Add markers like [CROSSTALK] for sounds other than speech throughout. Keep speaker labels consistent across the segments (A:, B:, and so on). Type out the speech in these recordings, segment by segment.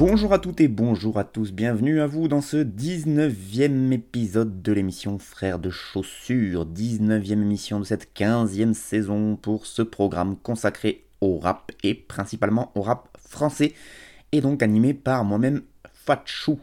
A: Bonjour à toutes et bonjour à tous, bienvenue à vous dans ce 19e épisode de l'émission Frères de Chaussures, 19e émission de cette 15e saison pour ce programme consacré au rap et principalement au rap français et donc animé par moi-même Fatchou.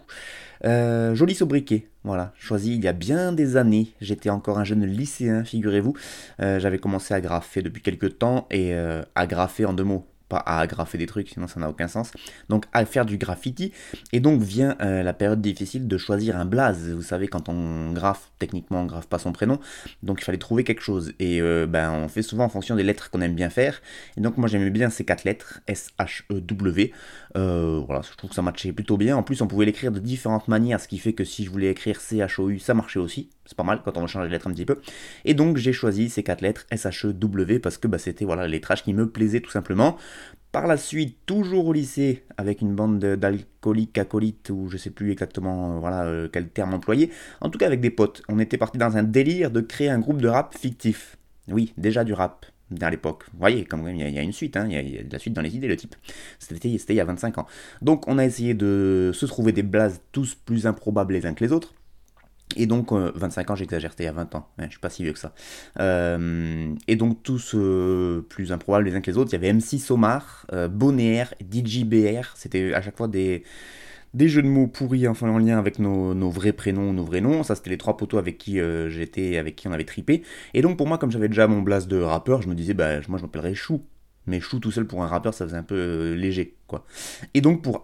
A: Euh, joli sobriquet, voilà, choisi il y a bien des années. J'étais encore un jeune lycéen, figurez-vous. Euh, J'avais commencé à graffer depuis quelques temps et euh, à graffer en deux mots pas à agrafer des trucs, sinon ça n'a aucun sens. Donc à faire du graffiti. Et donc vient euh, la période difficile de choisir un blaze. Vous savez, quand on graffe, techniquement on graffe pas son prénom. Donc il fallait trouver quelque chose. Et euh, ben on fait souvent en fonction des lettres qu'on aime bien faire. Et donc moi j'aimais bien ces quatre lettres, S-H-E-W. Euh, voilà, je trouve que ça matchait plutôt bien. En plus on pouvait l'écrire de différentes manières, ce qui fait que si je voulais écrire C-H-O-U, ça marchait aussi. C'est pas mal quand on veut changer les lettres un petit peu. Et donc j'ai choisi ces quatre lettres S-H-E-W parce que bah, c'était voilà, le lettrage qui me plaisait tout simplement. Par la suite, toujours au lycée, avec une bande de- d'alcooliques, acolytes, ou je sais plus exactement euh, voilà, euh, quel terme employer. En tout cas, avec des potes. On était parti dans un délire de créer un groupe de rap fictif. Oui, déjà du rap à l'époque. Vous voyez, y, a- il y a une suite, hein, il y, a- de la suite dans les idées, le type. C'était c'était il y a 25 ans. Donc on a essayé de se trouver des blazes tous plus improbables les uns que les autres. Et donc, euh, 25 ans, j'exagère, c'était il y a 20 ans, je suis pas si vieux que ça. Euh, et donc, tous euh, plus improbables les uns que les autres. Il y avait MC Somar, euh, Bonaire, DJBR, c'était à chaque fois des, des jeux de mots pourris enfin, en lien avec nos, vrais prénoms, nos vrais noms. Ça, c'était les trois poteaux avec qui euh, j'étais, avec qui on avait tripé. Et donc, pour moi, comme j'avais déjà mon blast de rappeur, je me disais, bah, moi, je m'appellerais Chou. Mais Chou tout seul pour un rappeur, ça faisait un peu euh, léger, quoi. Et donc pour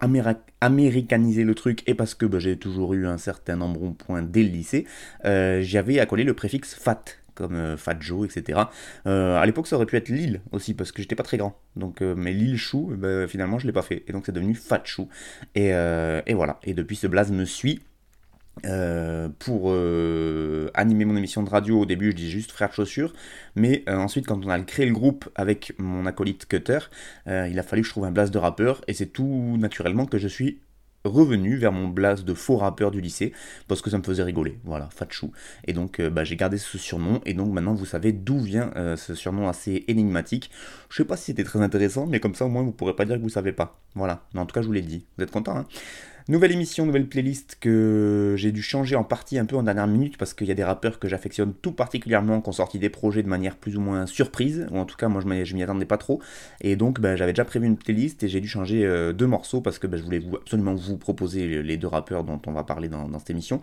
A: américaniser le truc, et parce que bah, j'ai toujours eu un certain embonpoint dès le lycée, euh, j'avais accolé le préfixe fat, comme euh, Fat Joe, etc. Euh, à l'époque ça aurait pu être Lille aussi, parce que j'étais pas très grand. Donc, euh, mais Lille Chou, ben, finalement je l'ai pas fait. Et donc c'est devenu Fat Chou. Et, et voilà. Et depuis ce blaze me suit. Euh, pour euh, animer mon émission de radio, au début je dis juste frère de chaussures, mais euh, ensuite quand on a créé le groupe avec mon acolyte Cutter, il a fallu que je trouve un blast de rappeur, et c'est tout naturellement que je suis revenu vers mon blast de faux rappeur du lycée, parce que ça me faisait rigoler, voilà, Fatchou. Et donc bah, j'ai gardé ce surnom, et donc maintenant vous savez d'où vient ce surnom assez énigmatique. Je sais pas si c'était très intéressant, mais comme ça au moins vous pourrez pas dire que vous savez pas. Voilà, mais en tout cas je vous l'ai dit. Vous êtes content, hein? Nouvelle émission, nouvelle playlist que j'ai dû changer en partie un peu en dernière minute parce qu'il y a des rappeurs que j'affectionne tout particulièrement qui ont sorti des projets de manière plus ou moins surprise, ou en tout cas moi je m'y- attendais pas trop, et donc ben, j'avais déjà prévu une playlist et j'ai dû changer euh, deux morceaux parce que ben, je voulais absolument vous proposer les deux rappeurs dont on va parler dans cette émission,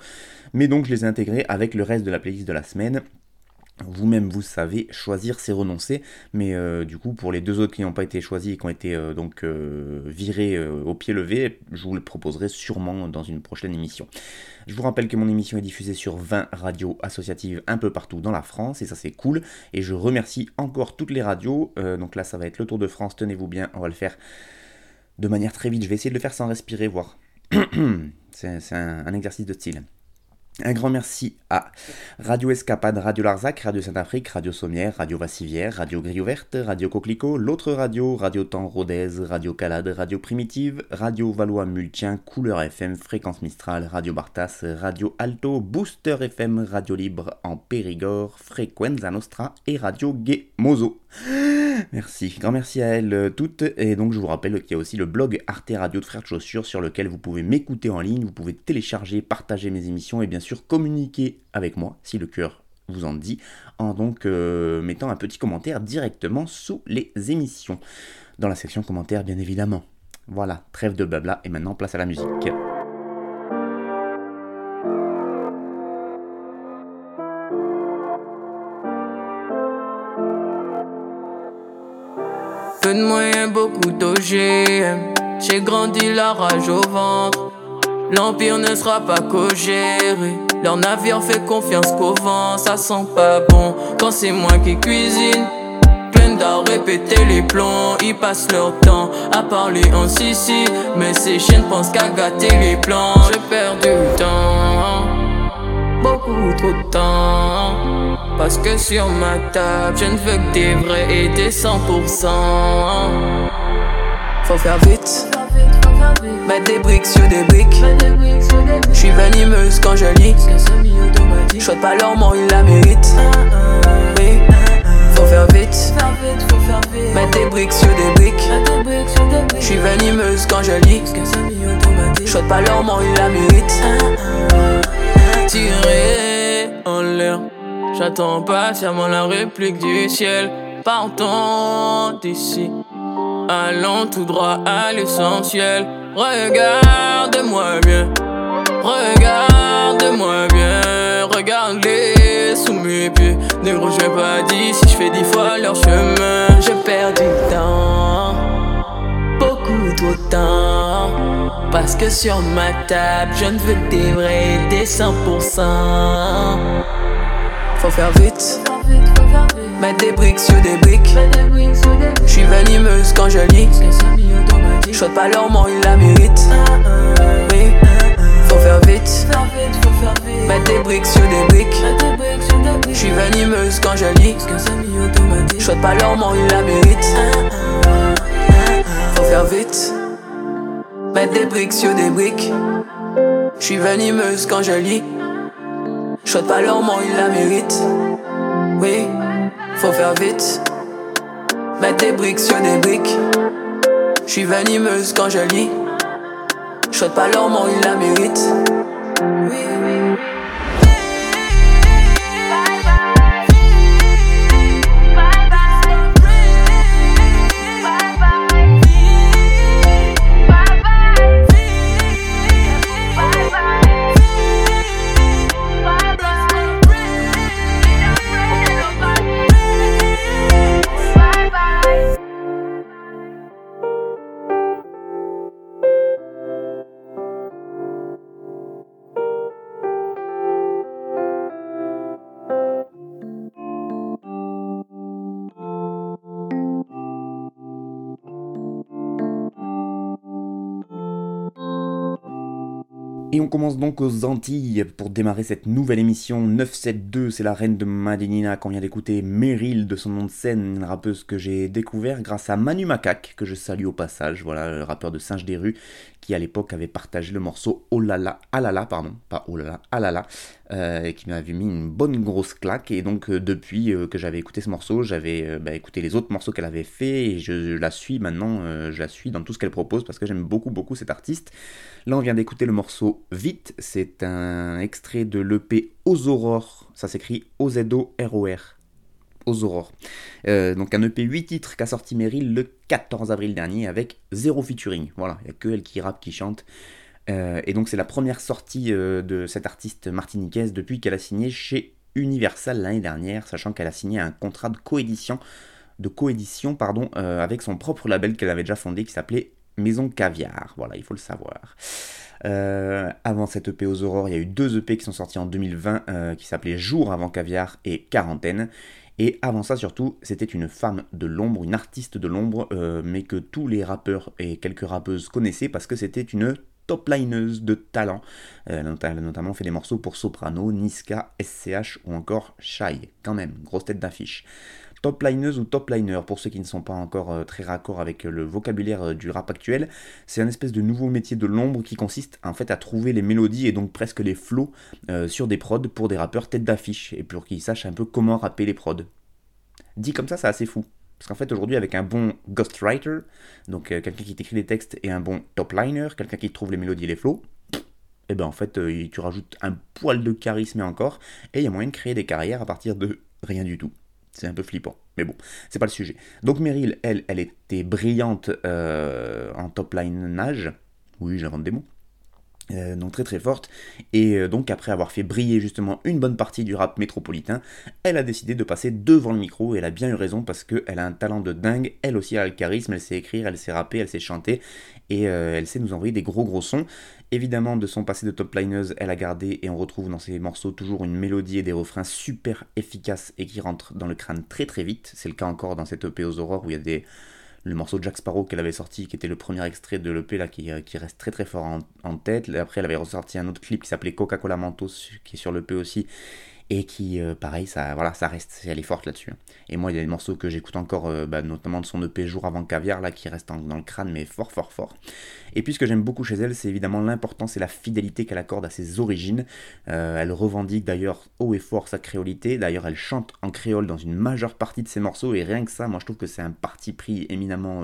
A: mais donc je les ai intégrés avec le reste de la playlist de la semaine. Vous-même, vous savez, choisir, c'est renoncer. Mais euh, du coup, pour les deux autres qui n'ont pas été choisis et qui ont été euh, donc euh, virés au pied levé, je vous le proposerai sûrement dans une prochaine émission. Je vous rappelle que mon émission est diffusée sur 20 radios associatives un peu partout dans la France, et ça c'est cool. Et je remercie encore toutes les radios. Donc là, ça va être le Tour de France, tenez-vous bien, on va le faire de manière très vite. Je vais essayer de le faire sans respirer, voir. [COUGHS] c'est un exercice de style. Un grand merci à Radio Escapade, Radio Larzac, Radio Saint-Afrique, Radio Sommière, Radio Vassivière, Radio Grille Ouverte, Radio Coquelicot, l'autre radio, Radio Temps Rodez, Radio Calade, Radio Primitive, Radio Valois Multien, Couleur FM, Fréquence Mistral, Radio Bartas, Radio Alto, Booster FM, Radio Libre en Périgord, Frequenza Nostra et Radio Gay Mozo. Merci, grand merci à elles euh, toutes. Et donc je vous rappelle qu'il y a aussi le blog Arte Radio de Frères de Chaussures sur lequel vous pouvez m'écouter en ligne, vous pouvez télécharger, partager mes émissions et bien sûr communiquer avec moi si le cœur vous en dit, en donc euh, mettant un petit commentaire directement sous les émissions. Dans la section commentaires bien évidemment. Voilà, trêve de blabla et maintenant place à la musique.
B: Peu de moyens, beaucoup d'OGM. J'ai grandi la rage au ventre. L'empire ne sera pas co-géré. Leur navire fait confiance qu'au vent, ça sent pas bon. Quand c'est moi qui cuisine, plein d'art répéter les plombs. Ils passent leur temps à parler en sissi. Mais ces chiens pensent qu'à gâter les plans. J'ai perdu du temps, beaucoup trop de temps. Parce que sur ma table, je ne veux que des vrais et des 100%. Faut faire vite. Mettre des briques sur des briques. Je suis venimeuse quand je lis. Je pas leur mort, ils la méritent. Oui, faut faire vite. Mettre des briques sur des briques. Je suis venimeuse quand je lis. Je pas leur mort, ils la méritent. Tirer en l'air. J'attends patiemment la réplique du ciel. Partons d'ici. Allons tout droit à l'essentiel. Regarde-moi bien. Regarde-moi bien. Regarde-les sous mes pieds. Négro, je pas dit si je fais dix fois leur chemin. Je perds du temps. Beaucoup trop de temps. Parce que sur ma table, je ne veux des vrais, des 100%. Faut faire vite. Mettre des briques sur des briques. Je suis venimeuse quand je lis. Je pas leur mort, ils la méritent. Oui, faut faire vite. Mettre des briques sur des briques. Je suis venimeuse quand je lis. Je pas leur mort, ils la méritent. Faut faire vite. Mettre des briques sur des briques. Je suis venimeuse quand je lis. Je pas leur mort, ils la méritent. Oui, faut faire vite. Mettre des briques sur des briques. Je suis venimeuse quand je lis. Je pas mort, ils la méritent. Oui, oui.
A: Et on commence donc aux Antilles pour démarrer cette nouvelle émission 972. C'est la reine de Madinina qu'on vient d'écouter, Meryl de son nom de scène, une rappeuse que j'ai découvert grâce à Manu Macaque, que je salue au passage, voilà, le rappeur de Singe des rues, qui à l'époque avait partagé le morceau Oh là là, alala, pardon, pas Oh là là, alala, euh, qui m'avait mis une bonne grosse claque. Et donc euh, depuis euh, que j'avais écouté ce morceau, j'avais bah, écouté les autres morceaux qu'elle avait fait et je, la suis maintenant, je la suis dans tout ce qu'elle propose parce que j'aime beaucoup beaucoup cet artiste. Là on vient d'écouter le morceau Vite, c'est un extrait de l'EP Aux Aurores, ça s'écrit O-Z-O-R-O-R. Aux Aurores. Donc un EP 8 titres qu'a sorti Meryl le 14 avril dernier avec zéro featuring. Voilà, il n'y a que elle qui rappe, qui chante. Euh, et donc c'est la première sortie euh, de cette artiste martiniquaise depuis qu'elle a signé chez Universal l'année dernière, sachant qu'elle a signé un contrat de coédition, de coédition pardon, euh, avec son propre label qu'elle avait déjà fondé qui s'appelait Maison Caviar. Voilà, il faut le savoir. Avant cette EP aux aurores, il y a eu deux EP qui sont sortis en 2020 euh, qui s'appelaient Jour avant Caviar et Quarantaine. Et avant ça, surtout, c'était une femme de l'ombre, une artiste de l'ombre, mais que tous les rappeurs et quelques rappeuses connaissaient parce que c'était une top lineuse de talent. Euh, elle a notamment fait des morceaux pour Soprano, Niska, SCH ou encore Shy. Quand même, grosse tête d'affiche. Top lineuse ou top liner, pour ceux qui ne sont pas encore euh, très raccords avec le vocabulaire euh, du rap actuel, c'est un espèce de nouveau métier de l'ombre qui consiste en fait à trouver les mélodies et donc presque les flows euh, sur des prods pour des rappeurs tête d'affiche et pour qu'ils sachent un peu comment rapper les prods. Dit comme ça, c'est assez fou. Parce qu'en fait, aujourd'hui, avec un bon ghostwriter, donc euh, quelqu'un qui t'écrit les textes, et un bon top liner, quelqu'un qui trouve les mélodies et les flows, et ben en fait, euh, tu rajoutes un poil de charisme encore, et il y a moyen de créer des carrières à partir de rien du tout. C'est un peu flippant, mais bon, c'est pas le sujet. Donc Meryl, elle, elle était brillante euh, en top line nage. Oui, j'invente des mots. Euh, donc très très forte. Et euh, donc après avoir fait briller justement une bonne partie du rap métropolitain, elle a décidé de passer devant le micro et elle a bien eu raison parce qu'elle a un talent de dingue, elle aussi a le charisme, elle sait écrire, elle sait rapper, elle sait chanter et euh, elle sait nous envoyer des gros gros sons. Évidemment de son passé de top lineuse, elle a gardé et on retrouve dans ses morceaux toujours une mélodie et des refrains super efficaces et qui rentrent dans le crâne très très vite. C'est le cas encore dans cette EP aux aurores où il y a des le morceau de Jack Sparrow qu'elle avait sorti, qui était le premier extrait de l'EP là, qui, euh, qui, reste très très fort en, tête. Après, elle avait ressorti un autre clip qui s'appelait Coca-Cola Mentos, qui est sur l'EP aussi, et qui, euh, pareil, ça, voilà, ça reste, elle est forte là-dessus. Et moi, il y a des morceaux que j'écoute encore, euh, bah, notamment de son EP Jour avant Caviar, là, qui reste dans le crâne, mais fort, fort, fort. Et puis ce que j'aime beaucoup chez elle, c'est évidemment l'importance et la fidélité qu'elle accorde à ses origines. elle revendique d'ailleurs haut et fort sa créolité. D'ailleurs, elle chante en créole dans une majeure partie de ses morceaux, et rien que ça, moi, je trouve que c'est un parti pris éminemment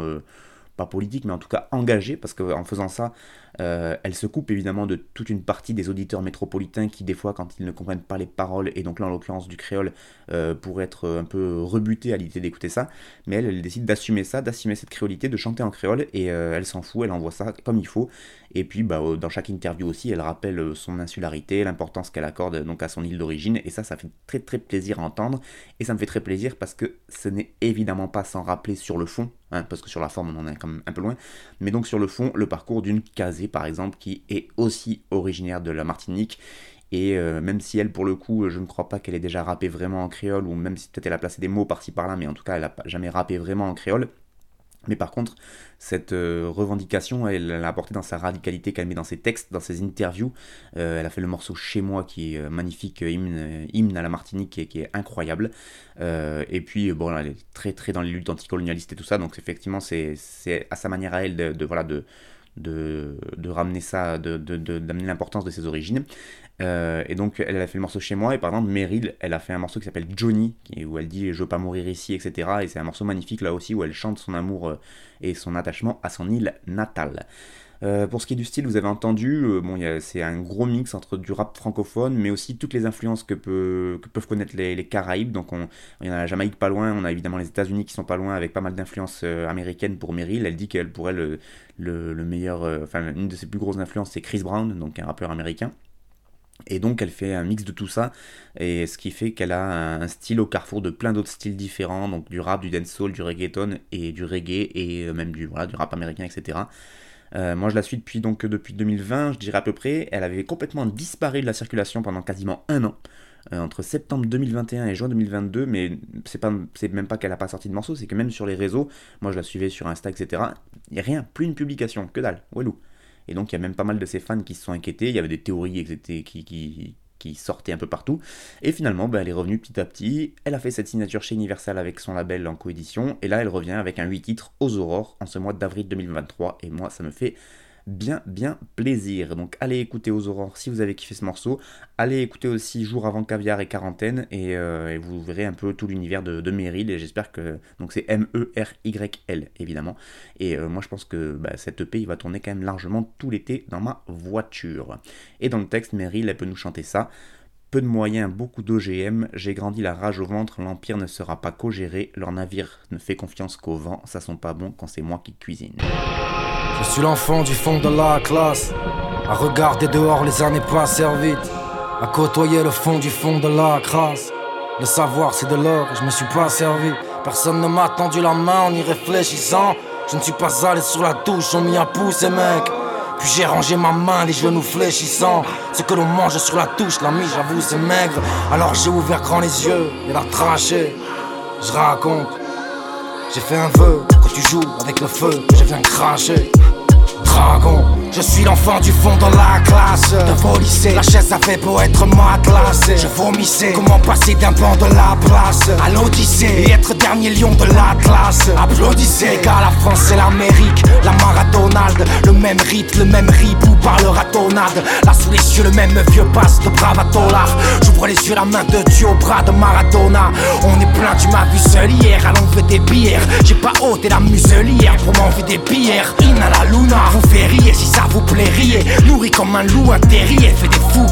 A: pas politique, mais en tout cas engagée, parce qu'en faisant ça, euh, elle se coupe évidemment de toute une partie des auditeurs métropolitains qui, des fois, quand ils ne comprennent pas les paroles, et donc là en l'occurrence du créole, euh, pourraient être un peu rebutés à l'idée d'écouter ça. Mais elle, décide d'assumer ça, d'assumer cette créolité, de chanter en créole, et euh, elle s'en fout, elle envoie ça comme il faut. Et puis, bah, dans chaque interview aussi, elle rappelle son insularité, l'importance qu'elle accorde donc à son île d'origine, et ça, ça fait très très plaisir à entendre. Et ça me fait très plaisir parce que ce n'est évidemment pas sans rappeler sur le fond, hein, parce que sur la forme on en est quand même un peu loin, mais donc sur le fond, le parcours d'une casée par exemple, qui est aussi originaire de la Martinique. Et euh, même si elle, pour le coup, je ne crois pas qu'elle ait déjà rappé vraiment en créole, ou même si peut-être elle a placé des mots par-ci par-là, mais en tout cas, elle n'a jamais rappé vraiment en créole. Mais par contre, cette euh, revendication, elle l'a apportée dans sa radicalité qu'elle met dans ses textes, dans ses interviews. Euh, elle a fait le morceau Chez moi, qui est magnifique, hymne, à la Martinique, qui est, qui est incroyable. et puis, bon, elle est très très dans les luttes anticolonialistes et tout ça, donc effectivement, c'est à sa manière à elle de voilà, de, de, ramener ça, d'amener de, l'importance de ses origines. Euh, et donc elle a fait le morceau chez moi, et par exemple Meryl, elle a fait un morceau qui s'appelle Johnny, où elle dit je veux pas mourir ici, etc. Et c'est un morceau magnifique là aussi où elle chante son amour euh, et son attachement à son île natale. Euh, pour ce qui est du style, vous avez entendu, bon, c'est un gros mix entre du rap francophone, mais aussi toutes les influences que, peuvent connaître les, Caraïbes. Donc, on, il y a la Jamaïque pas loin, on a évidemment les États-Unis qui sont pas loin, avec pas mal d'influences américaines pour Meryl. Elle dit qu'elle pourrait le, le, meilleur, enfin, une de ses plus grosses influences, c'est Chris Brown, donc un rappeur américain. Et donc elle fait un mix de tout ça, et ce qui fait qu'elle a un style au carrefour de plein d'autres styles différents, donc du rap, du dancehall, du reggaeton et du reggae, et même du, voilà, du rap américain, etc. Euh, moi, je la suis depuis, donc, depuis 2020, je dirais à peu près. Elle avait complètement disparu de la circulation pendant quasiment un an. Euh, entre septembre 2021 et juin 2022, mais c'est pas c'est même pas qu'elle a pas sorti de morceaux, c'est que même sur les réseaux, moi je la suivais sur Insta, etc. Il n'y a rien, plus une publication, que dalle, Walou. Et donc il y a même pas mal de ses fans qui se sont inquiétés, il y avait des théories qui, qui, qui sortait un peu partout. Et finalement, bah, elle est revenue petit à petit. Elle a fait cette signature chez Universal avec son label en coédition. Et là, elle revient avec un 8 titres aux aurores en ce mois d'avril 2023. Et moi, ça me fait bien bien plaisir. Donc allez écouter aux aurores si vous avez kiffé ce morceau. Allez écouter aussi Jour avant caviar et quarantaine et, euh, vous verrez un peu tout l'univers de, Meryl et j'espère que donc c'est M E R Y L évidemment. Et euh, moi je pense que bah, cette EP il va tourner quand même largement tout l'été dans ma voiture. Et dans le texte Meryl elle peut nous chanter ça. Peu de moyens, beaucoup d'OGM, j'ai grandi la rage au ventre, l'Empire ne sera pas co-géré, leur navire ne fait confiance qu'au vent, ça sent pas bon quand c'est moi qui cuisine.
C: Je suis l'enfant du fond de la classe, à regarder dehors les années passées vite, à côtoyer le fond du fond de la crasse. Le savoir c'est de l'or, je me suis pas servi. Personne ne m'a tendu la main en y réfléchissant. Je ne suis pas allé sur la touche, on m'y a poussé, mec. Puis j'ai rangé ma main, les genoux fléchissants. Ce que l'on mange sur la touche, l'ami, j'avoue, c'est maigre. Alors j'ai ouvert grand les yeux et la traché. Je raconte, j'ai fait un vœu quand tu joues avec le feu je viens cracher. Dragon, je suis l'enfant du fond dans la classe chaise avait beau être matelassée. Je vomissais. Comment passer d'un banc de la place à l'Odyssée et être dernier lion de l'Atlas. Applaudissez. Gars, la France et l'Amérique. La marathonade, le même rythme, le même ribou par le ratonade. Là sous les le même vieux passe de bravatolar. J'ouvre les yeux, la main de Dieu au bras de Maradona. On est plein, tu m'as vu seul hier. Allons fait des bières. J'ai pas ôté la muselière pour m'enlever des bières. In à la luna, vous fait rire si ça vous plaît, riez. Nourri comme un loup, un terrier, fait des fous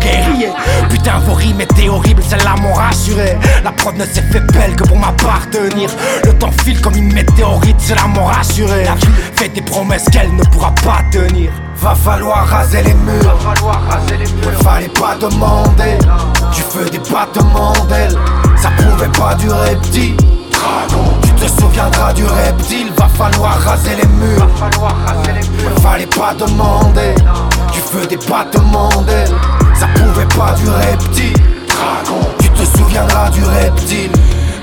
C: Putain, vos rimes étaient horribles, celles-là m'ont rassuré. La prod ne s'est fait belle que pour m'appartenir. Le temps file comme une météorite, cela m'ont rassuré. La vie fait des promesses qu'elle ne pourra pas tenir. Va falloir raser les murs. Ouais, fallait pas demander. Tu fais des battements d'ailes. Ça pouvait pas durer petit. Tu te souviendras du reptile. Va falloir raser les murs. Ouais, fallait pas demander. Tu fais des battements d'ailes. Ça pouvait pas durer petit. Tu te souviendras du reptile.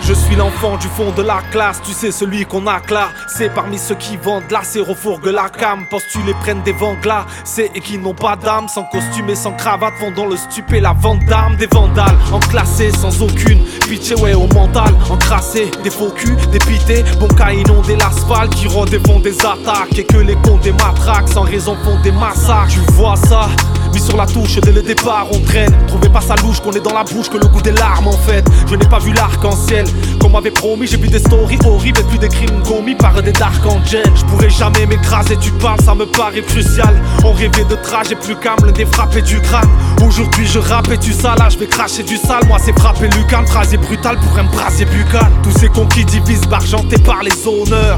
D: Je suis l'enfant du fond de la classe, tu sais celui qu'on acclare C'est parmi ceux qui vendent la sérofourgue la cam. Les prennent des vanglas C'est et qui n'ont pas d'âme? Sans costume et sans cravate Vendant le stupé la vente d'armes. Des vandales enclassés sans aucune Pitié ouais au mental. Encrassés des faux culs Des pités. Bon cas inondé l'asphalte Qui font des attaques. Et que les cons des matraques Sans raison font des massacres. Tu vois ça? Mis sur la touche dès le départ on traîne. Trouvez pas sa louche qu'on est dans la bouche que le goût des larmes en fait. Je n'ai pas vu l'arc-en-ciel. Comme m'avait promis j'ai vu des stories horribles Et puis des crimes commis par des dark angels. Je pourrais jamais m'écraser tu parles ça me paraît crucial. On rêvait de trajet plus calme des frappés du crâne. Aujourd'hui je rappe et tu ça là je vais cracher du sale. Moi c'est frapper Lucan Phrase brutal pour un brasier buccal. Tous ces cons qui divisent bargentés par les honneurs.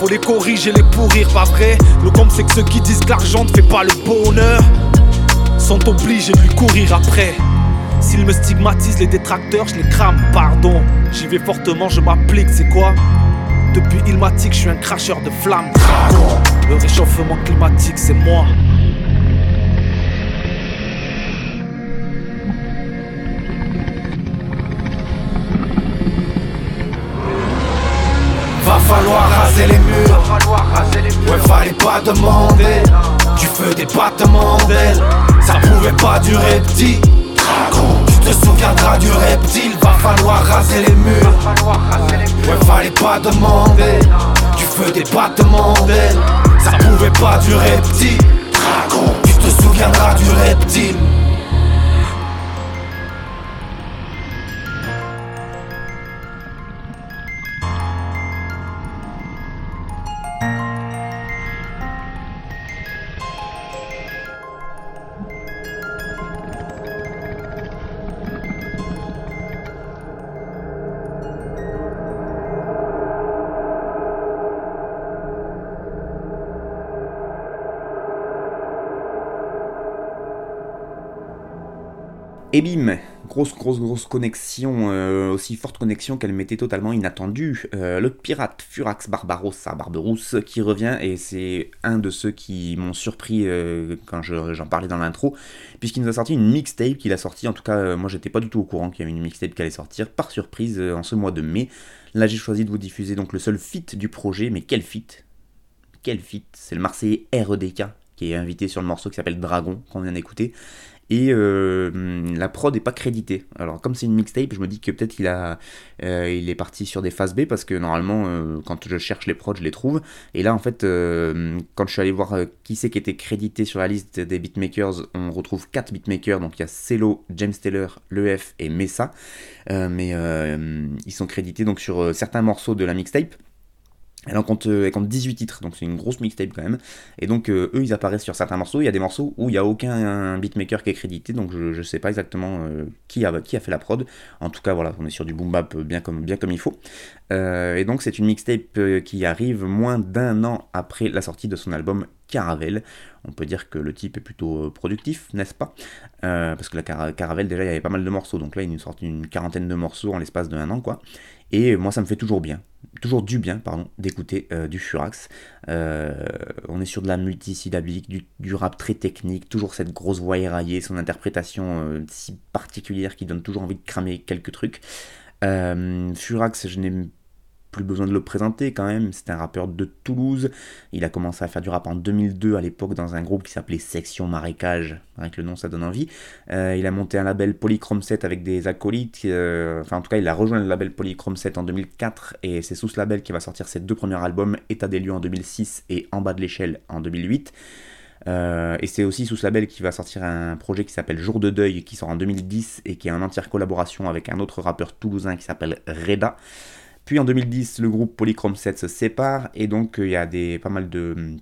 D: Faut les corriger, les pourrir, pas vrai? Le com c'est que ceux qui disent que l'argent ne fait pas le bonheur Sont obligés de lui courir après. S'ils me stigmatisent les détracteurs, je les crame, pardon J'y vais fortement, je m'applique, c'est quoi? Depuis Ilmatic, je suis un cracheur de flammes. Le réchauffement climatique, c'est moi.
C: Va falloir raser les murs. Ouais, fallait pas demander. Tu fais des battements d'ailes. Ça pouvait pas durer petit. Tu te souviendras du reptile. Va falloir raser les murs. Ouais, fallait pas demander. Tu fais des battements d'ailes. Ça pouvait pas durer petit. Tu te souviendras du reptile.
A: Et bim Grosse, grosse, grosse connexion, euh, aussi forte connexion qu'elle m'était totalement inattendue. Euh, le pirate Furax Barbarossa Barberousse qui revient, et c'est un de ceux qui m'ont surpris euh, quand j'en parlais dans l'intro, puisqu'il nous a sorti une mixtape qu'il a sorti, en tout cas, moi j'étais pas du tout au courant qu'il y avait une mixtape qui allait sortir, par surprise, en ce mois de mai. Là j'ai choisi de vous diffuser donc le seul feat du projet, mais quel feat Quel feat C'est le Marseillais REDK qui est invité sur le morceau qui s'appelle Dragon, qu'on vient d'écouter et euh, la prod n'est pas créditée. Alors comme c'est une mixtape, je me dis que peut-être il euh, est parti sur des phases B parce que normalement euh, quand je cherche les prods, je les trouve. Et là en fait, quand je suis allé voir qui c'est qui était crédité sur la liste des beatmakers, on retrouve 4 beatmakers. Donc il y a Cello, James Taylor, L'EF et Mesa. mais ils sont crédités donc sur certains morceaux de la mixtape. Elle en compte, 18 titres, donc c'est une grosse mixtape quand même. Et donc euh, eux, ils apparaissent sur certains morceaux. Il y a des morceaux où il n'y a aucun beatmaker qui est crédité, donc je ne sais pas exactement euh, qui, a, fait la prod. En tout cas, voilà, on est sur du boom bap bien comme, il faut. Euh, et donc c'est une mixtape qui arrive moins d'un an après la sortie de son album Caravelle. On peut dire que le type est plutôt productif, n'est-ce pas? Parce que la Caravelle, déjà, il y avait pas mal de morceaux, donc là, il nous sort une quarantaine de morceaux en l'espace de un an, quoi. Et moi, ça me fait toujours bien, toujours du bien, pardon, d'écouter euh, du Furax. Euh, on est sur de la multisyllabique, du, du, rap très technique, toujours cette grosse voix éraillée, son interprétation euh, si particulière qui donne toujours envie de cramer quelques trucs. Furax, je n'ai plus besoin de le présenter quand même, c'est un rappeur de Toulouse, il a commencé à faire du rap en 2002 à l'époque dans un groupe qui s'appelait Section Marécage, avec le nom ça donne envie, euh, il a monté un label Polychrome 7 avec des acolytes, euh, enfin en tout cas il a rejoint le label Polychrome 7 en 2004 et c'est sous ce label qu'il va sortir ses deux premiers albums, État des lieux en 2006 et En bas de l'échelle en 2008. Euh, et c'est aussi sous ce label qu'il va sortir un projet qui s'appelle Jour de deuil, qui sort en 2010 et qui est en entière collaboration avec un autre rappeur toulousain qui s'appelle Reda. Puis en 2010, le groupe Polychrome 7 se sépare et donc euh, il y a des, pas mal de,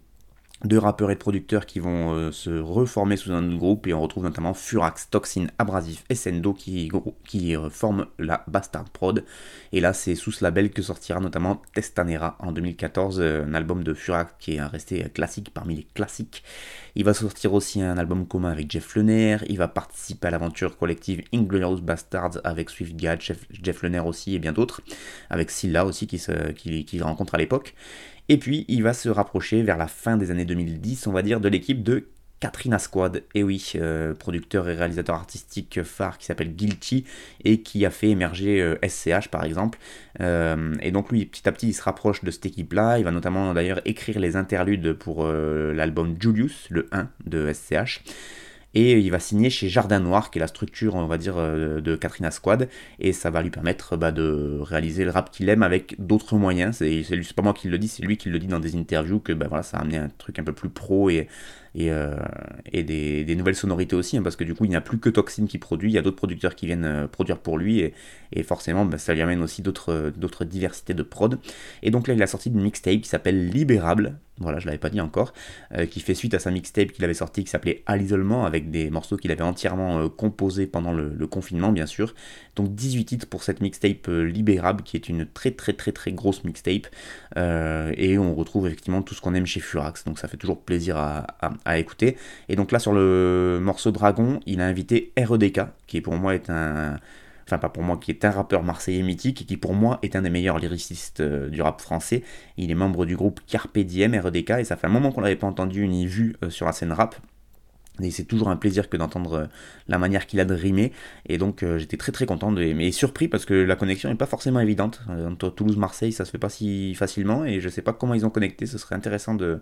A: deux rappeurs et de producteurs qui vont euh, se reformer sous un autre groupe et on retrouve notamment Furax, Toxin, Abrasif et Sendo qui, qui euh, forment la Bastard Prod. Et là, c'est sous ce label que sortira notamment Testanera en 2014, euh, un album de Furax qui est resté classique parmi les classiques. Il va sortir aussi un album commun avec Jeff Lener, il va participer à l'aventure collective Inglorious Bastards avec Swift Gad, Jeff, Jeff Lener aussi et bien d'autres, avec Silla aussi qui, se, rencontre à l'époque. Et puis, il va se rapprocher vers la fin des années 2010, on va dire, de l'équipe de Katrina Squad, oui, euh, producteur et réalisateur artistique phare qui s'appelle Guilty et qui a fait émerger SCH euh, par exemple. Euh, et donc lui, petit à petit, il se rapproche de cette équipe-là. Il va notamment d'ailleurs écrire les interludes pour l'album Julius, le 1 de SCH et il va signer chez Jardin Noir, qui est la structure, on va dire, euh, de Katrina Squad, et ça va lui permettre bah, de réaliser le rap qu'il aime avec d'autres moyens. C'est, c'est pas moi qui le dis, c'est lui qui le dit dans des interviews que bah, voilà, ça a amené un truc un peu plus pro et, et, euh, des, nouvelles sonorités aussi, hein, parce que du coup, il n'y a plus que Toxin qui produit, il y a d'autres producteurs qui viennent euh, produire pour lui, et, forcément, bah, ça lui amène aussi d'autres, d'autres diversités de prod. Et donc là, il a sorti une mixtape qui s'appelle Libérable, voilà, je l'avais pas dit encore, euh, qui fait suite à sa mixtape qu'il avait sorti qui s'appelait À l'isolement, avec des morceaux qu'il avait entièrement euh, composés pendant le, confinement, bien sûr. Donc 18 titres pour cette mixtape euh, Libérable, qui est une très très très très grosse mixtape. et on retrouve effectivement tout ce qu'on aime chez Furax, donc ça fait toujours plaisir à, écouter. Et donc là, sur le morceau Dragon, il a invité REDK, qui pour moi est un enfin pas pour moi, qui est un rappeur marseillais mythique et qui pour moi est un des meilleurs lyricistes euh, du rap français. Il est membre du groupe Carpe Diem REDK et ça fait un moment qu'on l'avait pas entendu ni vu euh, sur la scène rap. Et c'est toujours un plaisir que d'entendre euh, la manière qu'il a de rimer. Et donc j'étais très très content, de, mais surpris parce que la connexion n'est pas forcément évidente. Entre Toulouse-Marseille, ça se fait pas si facilement. Et je sais pas comment ils ont connecté, ce serait intéressant de,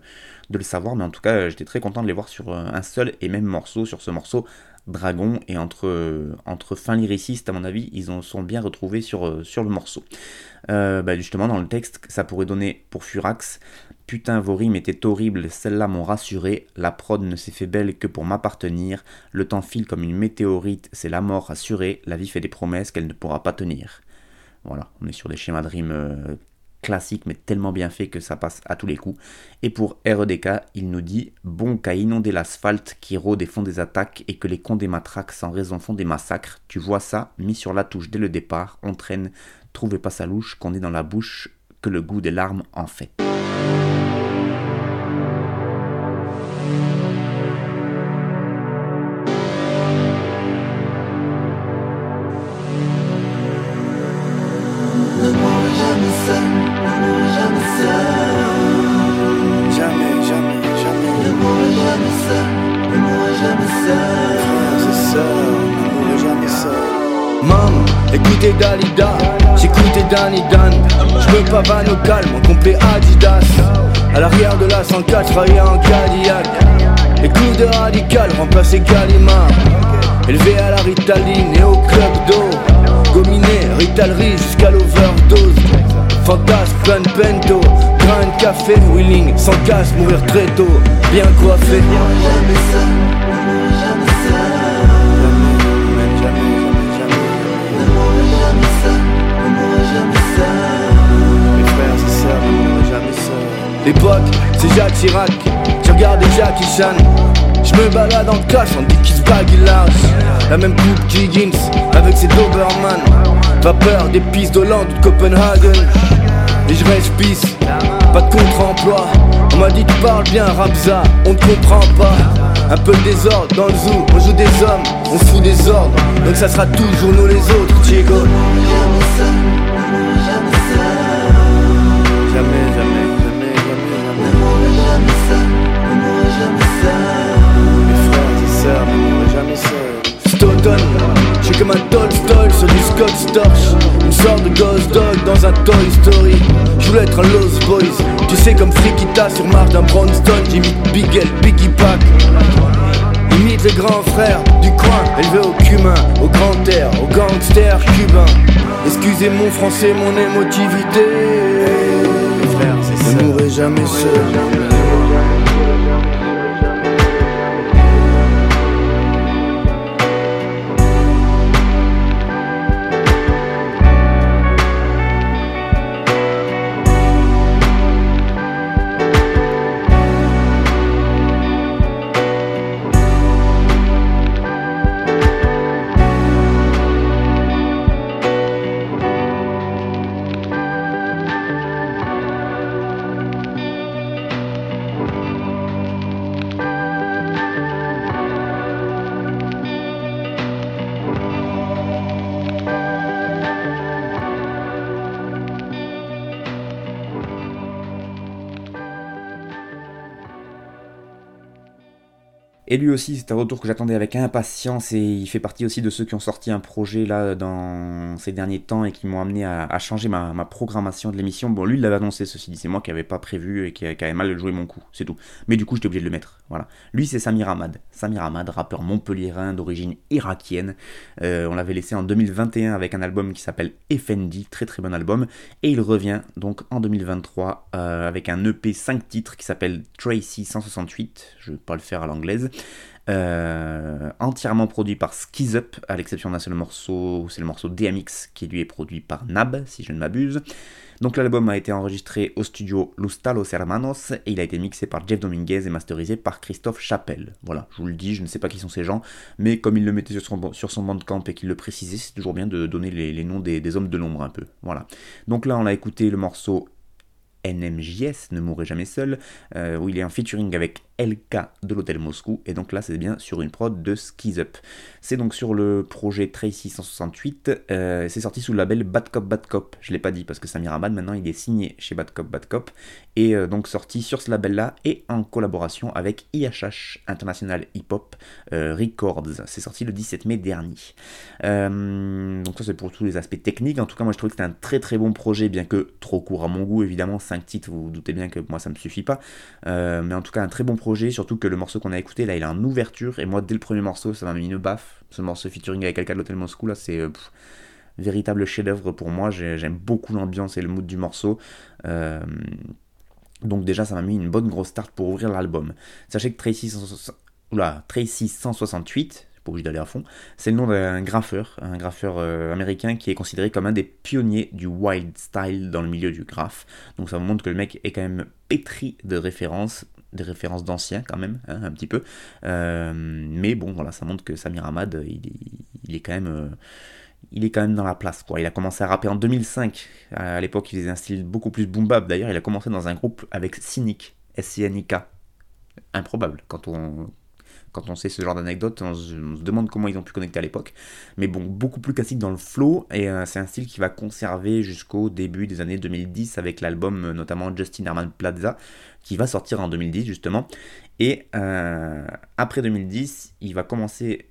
A: de le savoir. Mais en tout cas, j'étais très content de les voir sur un seul et même morceau, sur ce morceau Dragon et entre, entre fins lyricistes, à mon avis, ils en sont bien retrouvés sur, euh, le morceau. Euh, bah, justement, dans le texte, ça pourrait donner pour Furax Putain, vos rimes étaient horribles, celles-là m'ont rassuré. La prod ne s'est fait belle que pour m'appartenir. Le temps file comme une météorite, c'est la mort assurée. La vie fait des promesses qu'elle ne pourra pas tenir. Voilà, on est sur des schémas de rimes euh, classique mais tellement bien fait que ça passe à tous les coups. Et pour REDK, il nous dit Bon qu'à inonder l'asphalte qui rôde et font des attaques et que les cons des matraques sans raison font des massacres, tu vois ça, mis sur la touche dès le départ, on traîne, trouvez pas sa louche, qu'on est dans la bouche, que le goût des larmes en fait.
E: Bento Grain de café, wheeling, sans casse, mourir très tôt Bien coiffé L'époque, c'est Jacques Chirac. Tu regardes Jackie Chan. Je me balade en cash en se baggy large. La même coupe qu'Higgins avec ses Doberman. peur des pistes ou de Copenhagen. Et je reste pisse, pas de contre-emploi. On m'a dit tu parles bien Rabza, on ne comprend pas. Un peu de désordre dans le zoo, on joue des hommes, on fout des ordres. Donc ça sera toujours nous les autres, Diego. J'suis comme un Tolstoy sur du Scott Storch. Une sorte de Ghost Dog dans un Toy Story. Je voulais être un Lost Boys. Tu sais comme Frikita sur marche d'un Brownstone J'imite Big L, Biggie Pack. Imite les grands frères du coin. Élevé au cumin, au grand air, au gangster cubain. Excusez mon français, mon émotivité. Frère, c'est Ne mourrai jamais seul
A: Et lui aussi, c'est un retour que j'attendais avec impatience et il fait partie aussi de ceux qui ont sorti un projet là dans ces derniers temps et qui m'ont amené à, changer ma, programmation de l'émission. Bon, lui, il l'avait annoncé, ceci dit, c'est moi qui n'avais pas prévu et qui, avait mal joué mon coup, c'est tout. Mais du coup, j'étais obligé de le mettre. Voilà. Lui, c'est Samir Ahmad. Samir Ahmad, rappeur montpelliérain d'origine irakienne. Euh, on l'avait laissé en 2021 avec un album qui s'appelle Effendi, très très bon album. Et il revient donc en 2023 euh, avec un EP 5 titres qui s'appelle Tracy 168. Je ne vais pas le faire à l'anglaise. Euh, entièrement produit par Skizup, à l'exception d'un seul morceau, c'est le morceau DMX qui lui est produit par Nab, si je ne m'abuse. Donc l'album a été enregistré au studio Los Hermanos et il a été mixé par Jeff Dominguez et masterisé par Christophe Chapelle. Voilà, je vous le dis, je ne sais pas qui sont ces gens, mais comme il le mettait sur son, sur son bandcamp et qu'il le précisait, c'est toujours bien de donner les, noms des, des hommes de l'ombre un peu. Voilà. Donc là, on a écouté le morceau NMJS, Ne mourrait jamais seul, euh, où il est en featuring avec LK de l'Hôtel Moscou, et donc là c'est bien sur une prod de Skiz Up. C'est donc sur le projet Tracy 168, euh, c'est sorti sous le label Bad Cop Bad Cop, je l'ai pas dit parce que Samir Abad maintenant il est signé chez Bad Cop Bad Cop, et euh, donc sorti sur ce label là, et en collaboration avec IHH International Hip Hop Records, c'est sorti le 17 mai dernier. donc ça c'est pour tous les aspects techniques, en tout cas moi je trouve que c'est un très très bon projet, bien que trop court à mon goût évidemment, 5 titres, vous vous doutez bien que moi ça me suffit pas, mais en tout cas un très bon projet surtout que le morceau qu'on a écouté là il a une ouverture et moi dès le premier morceau ça m'a mis une baffe. Ce morceau featuring avec quelqu'un de l'Hôtel Moscou là c'est euh, véritable chef-d'œuvre pour moi. J'aime beaucoup l'ambiance et le mood du morceau. Euh, donc déjà ça m'a mis une bonne grosse start pour ouvrir l'album. Sachez que Tracy 168, à fond, c'est le nom d'un graffeur, un graffeur euh, américain qui est considéré comme un des pionniers du wild style dans le milieu du graphe. Donc ça vous montre que le mec est quand même pétri de références, des références d'anciens quand même, hein, un petit peu. Euh, mais bon, voilà, ça montre que Samir Ahmad, il, est quand même... Euh, il est quand même dans la place. Quoi. Il a commencé à rapper en 2005. À l'époque, il faisait un style beaucoup plus boom bap. D'ailleurs, il a commencé dans un groupe avec Cynic, S-C-N-I-K. Improbable quand on, quand on sait ce genre d'anecdote, on, se demande comment ils ont pu connecter à l'époque. Mais bon, beaucoup plus classique dans le flow, et euh, c'est un style qui va conserver jusqu'au début des années 2010 avec l'album euh, notamment Justin Herman Plaza, qui va sortir en 2010 justement. Et euh, après 2010, il va commencer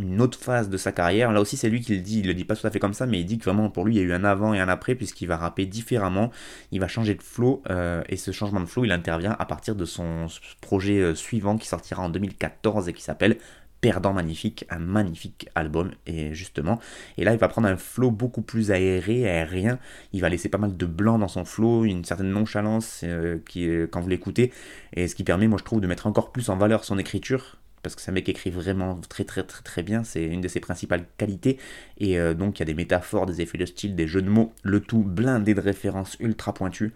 A: une autre phase de sa carrière. Là aussi, c'est lui qui le dit. Il le dit pas tout à fait comme ça, mais il dit que vraiment pour lui, il y a eu un avant et un après, puisqu'il va rapper différemment. Il va changer de flow, euh, et ce changement de flow, il intervient à partir de son projet euh, suivant qui sortira en 2014 et qui s'appelle Perdant Magnifique, un magnifique album, et justement, et là il va prendre un flow beaucoup plus aéré, aérien, il va laisser pas mal de blanc dans son flow, une certaine nonchalance euh, qui, quand vous l'écoutez, et ce qui permet, moi je trouve, de mettre encore plus en valeur son écriture, parce que c'est un mec qui écrit vraiment très très très très bien, c'est une de ses principales qualités, et euh, donc il y a des métaphores, des effets de style, des jeux de mots, le tout blindé de références ultra pointues.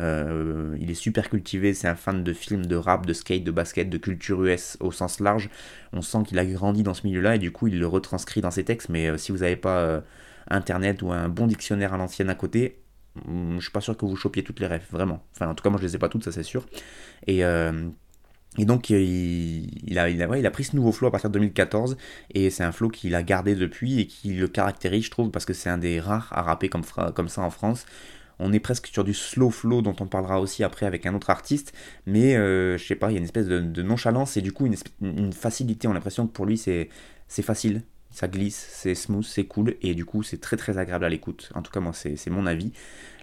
A: Euh, il est super cultivé, c'est un fan de films, de rap, de skate, de basket, de culture US au sens large. On sent qu'il a grandi dans ce milieu-là et du coup il le retranscrit dans ses textes, mais euh, si vous n'avez pas internet ou un bon dictionnaire à l'ancienne à côté, hmm, je suis pas sûr que vous chopiez toutes les rêves, vraiment. Enfin en tout cas moi je les ai pas toutes, ça c'est sûr. Et et donc il, a, pris ce nouveau flow à partir de 2014 et c'est un flow qu'il a gardé depuis et qui le caractérise je trouve parce que c'est un des rares à rapper comme, comme ça en France. On est presque sur du slow flow dont on parlera aussi après avec un autre artiste, mais euh, je sais pas, il y a une espèce de, nonchalance et du coup une, une facilité. On a l'impression que pour lui c'est facile, ça glisse, c'est smooth, c'est cool et du coup c'est très très agréable à l'écoute. En tout cas moi c'est mon avis.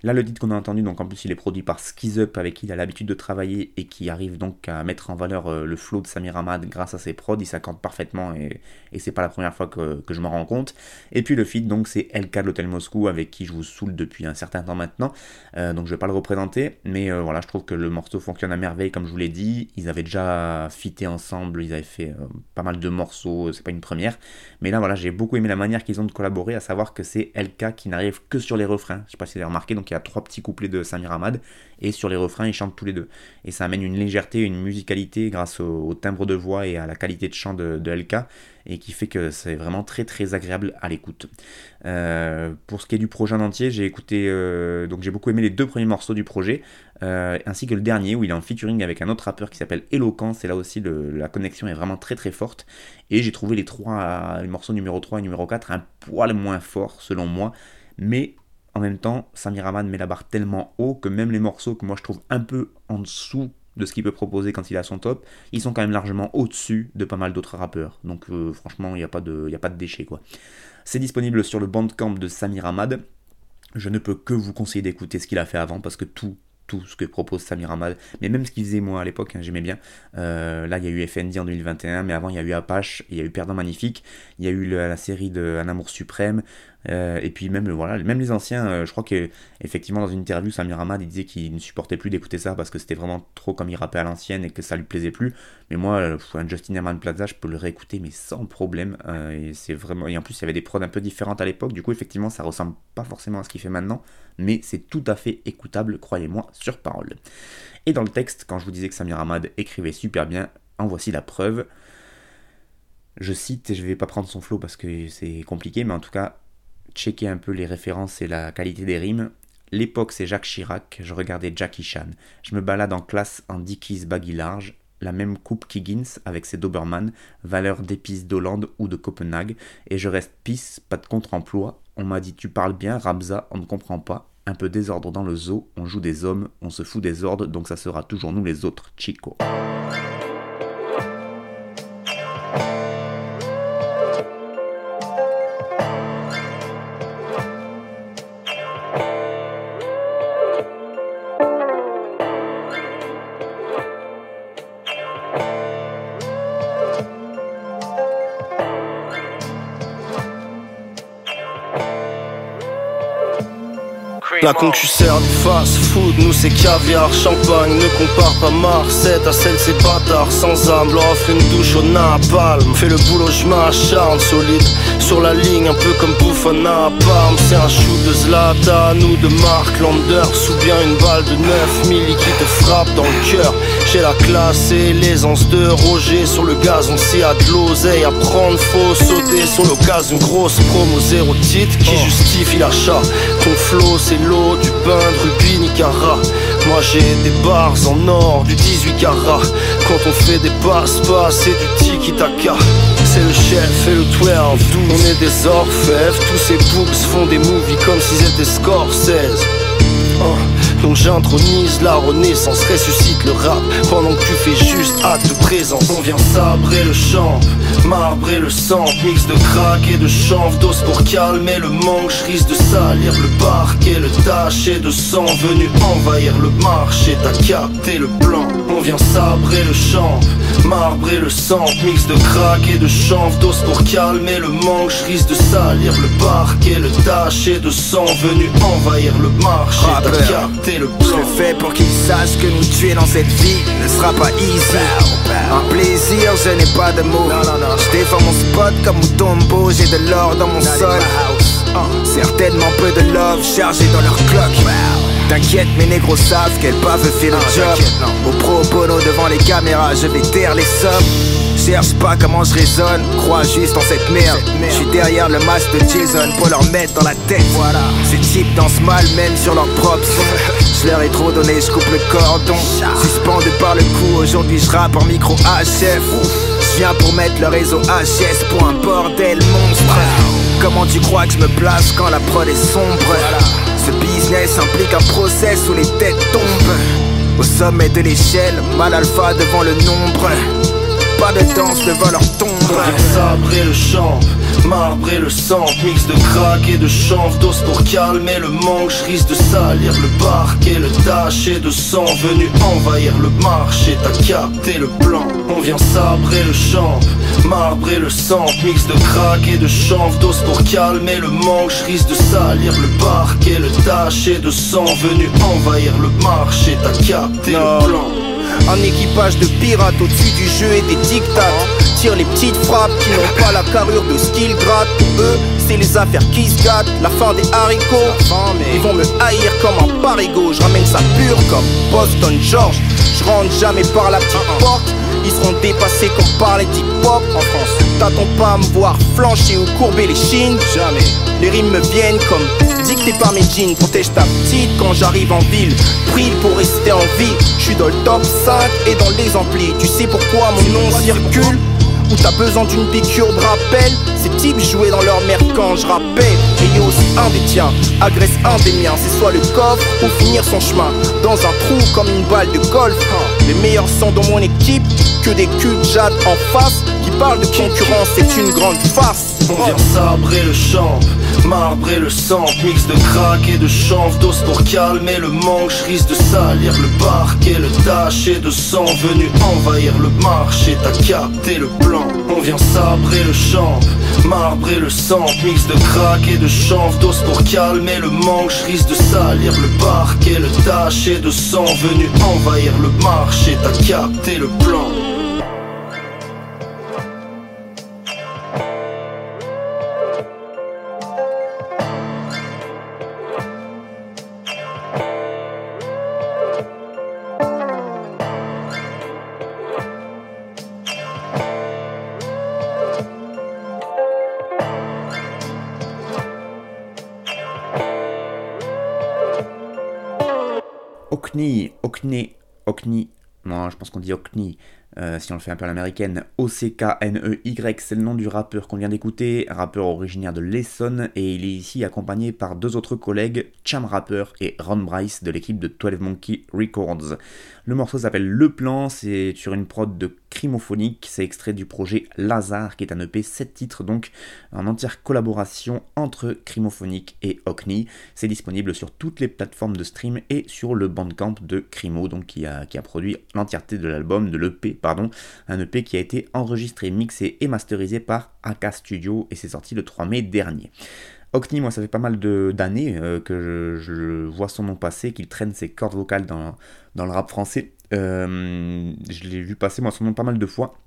A: Là, le titre qu'on a entendu, donc en plus, il est produit par Skizup, avec qui il a l'habitude de travailler et qui arrive donc à mettre en valeur euh, le flow de Samir Ahmad grâce à ses prods. Il s'accorde parfaitement et, et c'est pas la première fois que, je m'en rends compte. Et puis le feed, donc, c'est LK de l'Hôtel Moscou, avec qui je vous saoule depuis un certain temps maintenant. Euh, donc, je vais pas le représenter, mais euh, voilà, je trouve que le morceau fonctionne à merveille, comme je vous l'ai dit. Ils avaient déjà fité ensemble, ils avaient fait pas mal de morceaux, c'est pas une première. Mais là, voilà, j'ai beaucoup aimé la manière qu'ils ont de collaborer, à savoir que c'est LK qui n'arrive que sur les refrains. Je sais pas si vous avez remarqué, donc trois petits couplets de Samir Ahmad, et sur les refrains, ils chantent tous les deux. Et ça amène une légèreté, une musicalité grâce au, timbre de voix et à la qualité de chant de, LK, et qui fait que c'est vraiment très très agréable à l'écoute. Euh, pour ce qui est du projet en entier, j'ai écouté, euh, donc j'ai beaucoup aimé les deux premiers morceaux du projet, euh, ainsi que le dernier où il est en featuring avec un autre rappeur qui s'appelle Eloquence, et là aussi la connexion est vraiment très très forte, et j'ai trouvé les trois, les morceaux numéro 3 et numéro 4 un poil moins fort selon moi, mais en même temps, Samir Aman met la barre tellement haut que même les morceaux que moi je trouve un peu en dessous de ce qu'il peut proposer quand il à son top, ils sont quand même largement au-dessus de pas mal d'autres rappeurs. Donc euh, franchement, il n'y a, pas de, y a pas de déchets quoi. C'est disponible sur le bandcamp de Samir Ahmad. Je ne peux que vous conseiller d'écouter ce qu'il a fait avant parce que tout, tout ce que propose Samir Ahmad, mais même ce qu'il faisait moi à l'époque, hein, j'aimais bien. Euh, là, il y a eu FND en 2021, mais avant, il y a eu Apache, il y a eu Perdant Magnifique, il y a eu la série de Un Amour Suprême, euh, et puis même, voilà, même les anciens, euh, je crois que effectivement dans une interview, Samir Ahmad il disait qu'il ne supportait plus d'écouter ça parce que c'était vraiment trop comme il rappait à l'ancienne et que ça lui plaisait plus. Mais moi, euh, un Justin Herman Plaza, je peux le réécouter mais sans problème. et c'est vraiment et en plus il y avait des prods un peu différentes à l'époque. Du coup effectivement ça ressemble pas forcément à ce qu'il fait maintenant, mais c'est tout à fait écoutable, croyez-moi sur parole. Et dans le texte, quand je vous disais que Samir Ahmad écrivait super bien, en voici la preuve. Je cite, et je vais pas prendre son flow parce que c'est compliqué, mais en tout cas, checker un peu les références et la qualité des rimes. L'époque, c'est Jacques Chirac, je regardais Jackie Chan. Je me balade en classe en Dickies baggy large, la même coupe qu'Higgins avec ses Doberman, valeur d'épices d'Hollande ou de Copenhague, et je reste pisse, pas de contre-emploi. On m'a dit tu parles bien, Rabza, on ne comprend pas. Un peu désordre dans le zoo, on joue des hommes, on se fout des ordres, donc ça sera toujours nous les autres, Chico.
F: La concu sert du fast food, nous c'est caviar, champagne, ne compare pas Marseille à celle c'est bâtard sans âme, leur offre une douche au napalm. Fais le boulot, je m'acharne solide sur la ligne, un peu comme Buffon napalm. C'est un shoot de Zlatan ou de Mark Landers ou bien une balle de 9 milli qui te frappe dans le cœur. J'ai la classe et l'aisance de Roger sur le gazon, s'il y a de l'oseille à prendre, faut sauter sur l'occasion. Grosse promo zéro titre qui justifie l'achat. Ton flow c'est l'eau du pain de rubis Nicara Moi j'ai des bars en or du 18 carats. Quand on fait des passe-passe et du tiki-taka. C'est le chef et le 12 On est des orfèvres. Tous ces books font des movies comme s'ils étaient Scorsese. Oh. Donc j'intronise la renaissance, ressuscite le rap. Pendant que tu fais juste acte de présence On vient sabrer le champ, marbrer le sang. Mix de crack et de chanvre, dose pour calmer le manque. Je risque de salir le parquet, le taché de sang. Venu envahir le marché, t'as capté le plan. On vient sabrer le champ, marbrer le sang Mix de crack et de chanvre, dose pour calmer le manque. Je risque de salir le parquet, le taché de sang Venu envahir le marché, t'as capté le plan.
G: Je fais pour qu'ils sachent que nous tuer dans cette vie ne sera pas easy. Un plaisir, je n'ai pas de mots. Je défends mon spot comme Mutombo, j'ai de l'or dans mon sol. Certainement peu de love chargé dans leur clock T'inquiète, mes négros savent qu'elle pas veut faire le job. Au pro bono devant les caméras, je vais taire les sommes. Cherche pas comment je résonne, crois juste en cette merde. Je suis derrière le masque de Jason pour leur mettre dans la tête. Voilà. Ces types dansent mal, même sur leur propre son. [LAUGHS] Je leur ai trop donné, je coupe le cordon. Suspendu par le cou, aujourd'hui je rappe en micro HF. Je viens pour mettre le réseau HS pour un bordel monstre. Comment tu crois que je me place quand la prod est sombre? Implique un process où les têtes tombent. Au sommet de l'échelle, mal alpha devant le nombre. Pas de danse devant leur tombe.
F: Sabrer le champ, marbrer le sang Mix de crack et de chanvre, dose pour calmer le manque. Je risque de salir le parquet, le taché de sang Venu envahir le marché, t'as capté le plan. On vient sabrer le champ, marbrer le sang Mix de crack et de chanvre, dose pour calmer le manque. Je risque de salir le parquet, le taché de sang Venu envahir le marché, t'as capté le plan.
G: Un équipage de pirates au-dessus du jeu et des dictats Tire les petites frappes qui n'ont pas la carrure de skill gratte. Pour eux, c'est les affaires qui se gâtent. La fin des haricots. Ils vont me haïr comme un parigo Je ramène ça pur comme Boston George. Je rentre jamais par la petite porte ils seront dépassés comme par les hip-hop en France. T'attends pas à me voir flancher ou courber les chines. Jamais. Les rimes me viennent comme dictées par mes jeans. Protège ta petite? Quand j'arrive en ville. Prie pour rester en vie. Je suis dans le top 5 et dans les amplis. Tu sais pourquoi mon nom circule? Ou t'as besoin d'une piqûre de rappel? Ces types jouaient dans leur mère quand je rappais Et aussi un des tiens agresse un des miens. C'est soit le coffre ou finir son chemin. Dans un trou comme une balle de golf Les meilleurs sont dans mon équipe. Que des culs de en face Qui parlent de concurrence, c'est une grande farce.
F: On vient sabrer le champ, marbrer le sang, mix de crack et de chanvre d'os pour calmer le manque. Je risque de salir le parquet, le taché de sang venu envahir le marché. T'as capté le plan. On vient sabrer le champ, marbrer le sang, mix de crack et de chanvre d'os pour calmer le manque. Je risque de salir le parquet, le taché de sang venu envahir le marché. T'as capté le plan.
A: Okni, Okni, Okni, non, je pense qu'on dit Okni, euh, si on le fait un peu à l'américaine, O-C-K-N-E-Y, c'est le nom du rappeur qu'on vient d'écouter, rappeur originaire de l'Essonne, et il est ici accompagné par deux autres collègues, Cham Rapper et Ron Bryce de l'équipe de 12 Monkey Records. Le morceau s'appelle Le Plan, c'est sur une prod de Crimophonique, c'est extrait du projet Lazare qui est un EP 7 titres donc en entière collaboration entre Crimophonique et Hockney. C'est disponible sur toutes les plateformes de stream et sur le bandcamp de Crimo donc qui a, produit l'entièreté de l'album, de l'EP pardon, un EP qui a été enregistré, mixé et masterisé par AK Studio et c'est sorti le 3 mai dernier. Hockney, moi, ça fait pas mal d'années euh, que je, vois son nom passer, qu'il traîne ses cordes vocales dans le rap français. Euh, je l'ai vu passer, moi, son nom pas mal de fois.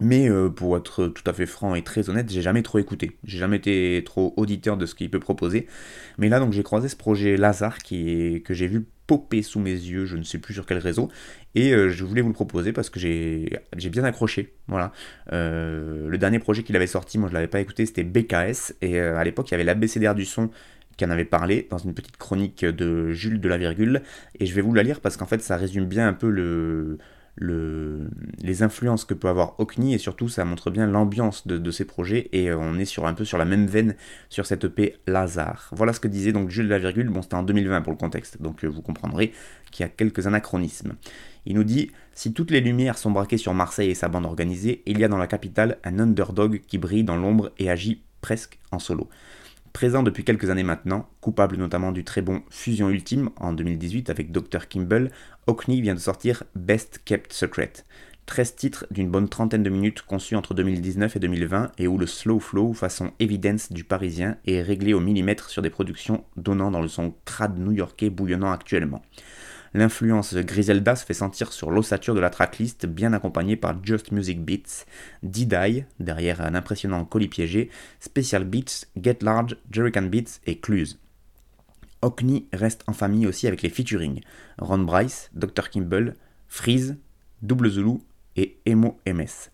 A: Mais euh, pour être tout à fait franc et très honnête, j'ai jamais trop écouté. J'ai jamais été trop auditeur de ce qu'il peut proposer. Mais là, donc, j'ai croisé ce projet Lazare qui que j'ai vu popé sous mes yeux, je ne sais plus sur quel réseau, et euh, je voulais vous le proposer parce que j'ai bien accroché. Voilà. Le dernier projet qu'il avait sorti, moi je l'avais pas écouté, c'était BKS, et à l'époque il y avait l'ABCDR du son qui en avait parlé dans une petite chronique de Jules de la Virgule, et je vais vous la lire parce qu'en fait ça résume bien un peu le, le, les influences que peut avoir Hockney et surtout ça montre bien l'ambiance de, de, ces projets et euh, on est sur un peu sur la même veine sur cette EP Lazare. Voilà ce que disait donc Jules de la virgule, bon c'était en 2020 pour le contexte, donc euh, vous comprendrez qu'il y a quelques anachronismes. Il nous dit Si toutes les lumières sont braquées sur Marseille et sa bande organisée, il y a dans la capitale un underdog qui brille dans l'ombre et agit presque en solo. Présent depuis quelques années maintenant, coupable notamment du très bon Fusion Ultime en 2018 avec Dr. Kimball, Hockney vient de sortir Best Kept Secret. 13 titres d'une bonne trentaine de minutes conçus entre 2019 et 2020 et où le slow flow façon Evidence du parisien est réglé au millimètre sur des productions donnant dans le son crade new-yorkais bouillonnant actuellement. L'influence Griselda se fait sentir sur l'ossature de la tracklist, bien accompagnée par Just Music Beats, D-Die, derrière un impressionnant colis piégé, Special Beats, Get Large, Jerrican Beats et Clues. Hockney reste en famille aussi avec les featuring Ron Bryce, Dr. Kimball, Freeze, Double Zulu et Emo MS.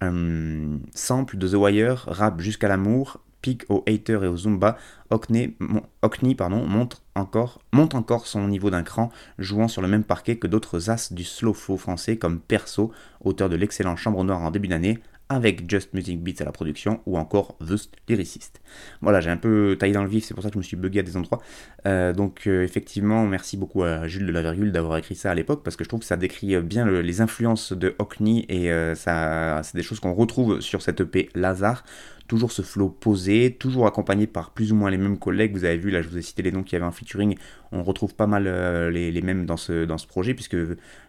A: Un sample de The Wire, rap jusqu'à l'amour, pique aux haters et aux zumba, Hockney, monte, encore, son niveau d'un cran, jouant sur le même parquet que d'autres as du slow flow français comme Perso, auteur de l'excellent Chambre Noire en début d'année, avec Just Music Beats à la production ou encore The Lyricist. Voilà, j'ai un peu taillé dans le vif, c'est pour ça que je me suis bugué à des endroits. Euh, donc euh, effectivement, merci beaucoup à Jules de la Virgule d'avoir écrit ça à l'époque parce que je trouve que ça décrit bien les influences de Hockney et euh, c'est des choses qu'on retrouve sur cette EP Lazare toujours ce flow posé, toujours accompagné par plus ou moins les mêmes collègues. Vous avez vu, là, je vous ai cité les noms qui avaient un featuring. On retrouve pas mal euh, les, mêmes dans ce, dans ce projet, puisque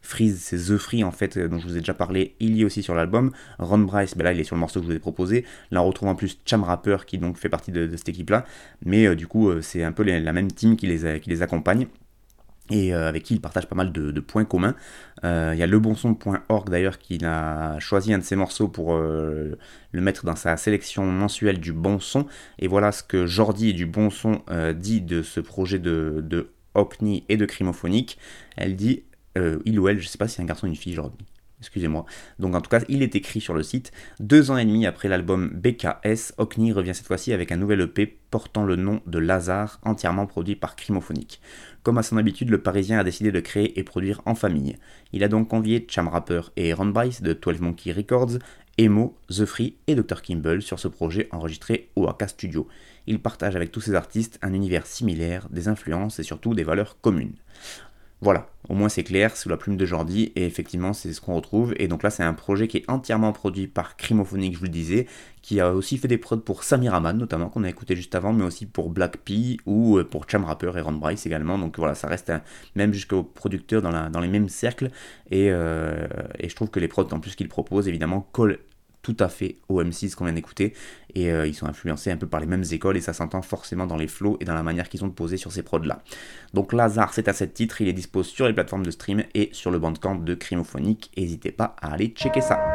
A: Freeze, c'est The Free, en fait, dont je vous ai déjà parlé. Il y est aussi sur l'album. Ron Bryce, ben là, il est sur le morceau que je vous ai proposé. Là, on retrouve en plus Cham Rapper, qui donc fait partie de, cette équipe-là. Mais euh, du coup, euh, c'est un peu la même team qui les, qui les accompagne et euh, avec qui il partage pas mal de, points communs. Euh, il y a lebonson.org d'ailleurs qui a choisi un de ses morceaux pour euh, le mettre dans sa sélection mensuelle du bon son. Et voilà ce que Jordi du bon son dit de ce projet de, de Hockney et de Crimophonique. Elle dit, il ou elle, je sais pas si c'est un garçon ou une fille Jordi. Excusez-moi. Donc en tout cas, il est écrit sur le site. Deux ans et demi après l'album BKS, Hockney revient cette fois-ci avec un nouvel EP portant le nom de Lazare, entièrement produit par Crimophonique. Comme à son habitude, le Parisien a décidé de créer et produire en famille. Il a donc convié Cham Rapper et Ron Bryce de 12 Monkey Records Emo, The Free et Dr. Kimball sur ce projet enregistré au Aka Studio. Il partage avec tous ces artistes un univers similaire, des influences et surtout des valeurs communes. Voilà, au moins c'est clair, sous la plume de Jordi, et effectivement c'est ce qu'on retrouve. Et donc là c'est un projet qui est entièrement produit par Crimophonic, je vous le disais, qui a aussi fait des prods pour Samir Aman notamment, qu'on a écouté juste avant, mais aussi pour Black P ou euh, pour Cham Rapper et Ron Bryce également. Donc voilà, ça reste même jusqu'aux producteurs dans, les mêmes cercles. Et, euh, et, je trouve que les prods en plus qu'il propose évidemment collent tout à fait au M6 qu'on vient d'écouter. Et euh, ils sont influencés un peu par les mêmes écoles et ça s'entend forcément dans les flows et dans la manière qu'ils ont de sur ces prods-là. Donc Lazare, c'est à cette titre, il est dispo sur les plateformes de stream et sur le bandcamp de Crimophonique. N'hésitez pas à aller checker ça.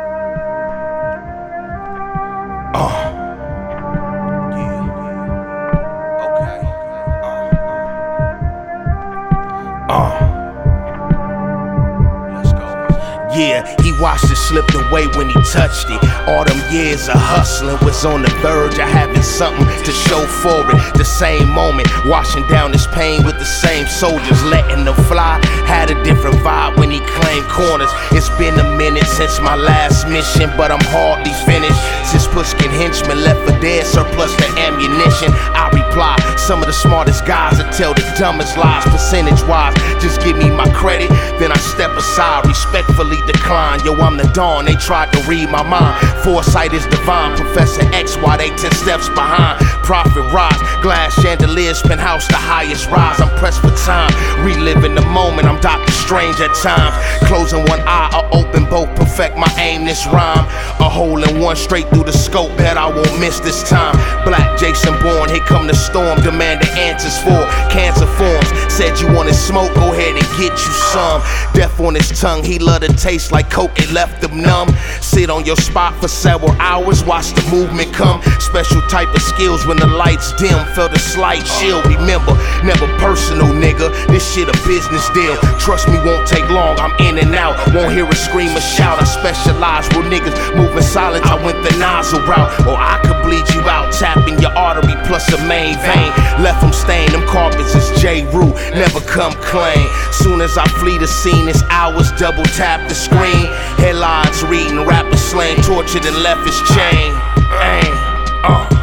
H: Watched it slipped away when he touched it. All them years of hustling was on the verge of having something to show for it. The same moment, washing down his pain with the same soldiers, letting them fly. Had a different vibe when he claimed corners. It's been a minute since my last mission, but I'm hardly finished. Since Pushkin henchmen left for dead, surplus the ammunition. I reply, some of the smartest guys that tell the dumbest lies, percentage wise. Just give me my credit, then I step aside respectfully decline. Yo, I'm the dawn, they tried to read my mind. Foresight is divine, Professor X, why they 10 steps behind? Profit rise, glass chandeliers, penthouse the highest rise. I'm pressed for time, reliving the moment. I'm Doctor Strange at times. Closing one eye or open both, perfect my aim. This rhyme, a hole in one straight through the scope that I won't miss this time. Black Jason Bourne, here come the storm, demand the answers for cancer forms. Said you wanted smoke, go ahead and get you some. Death on his tongue, he love taste taste like coke, it left them numb. Sit on your spot for several hours, watch the movement come. Special type of skills when the lights dim, felt a slight chill. Remember, never personal, nigga. This shit a business deal. Trust me, won't take long. I'm in and out. Won't hear a scream or shout. I specialize with niggas moving silent. I went the nozzle route, or I could bleed you out, tapping your artery plus a main vein. Left them stain, them carpets is J. Rue. Never come clean. Soon as I flee the scene, it's hours double tap the screen. Headlines reading, rappers slain, tortured and left his chain. Uh.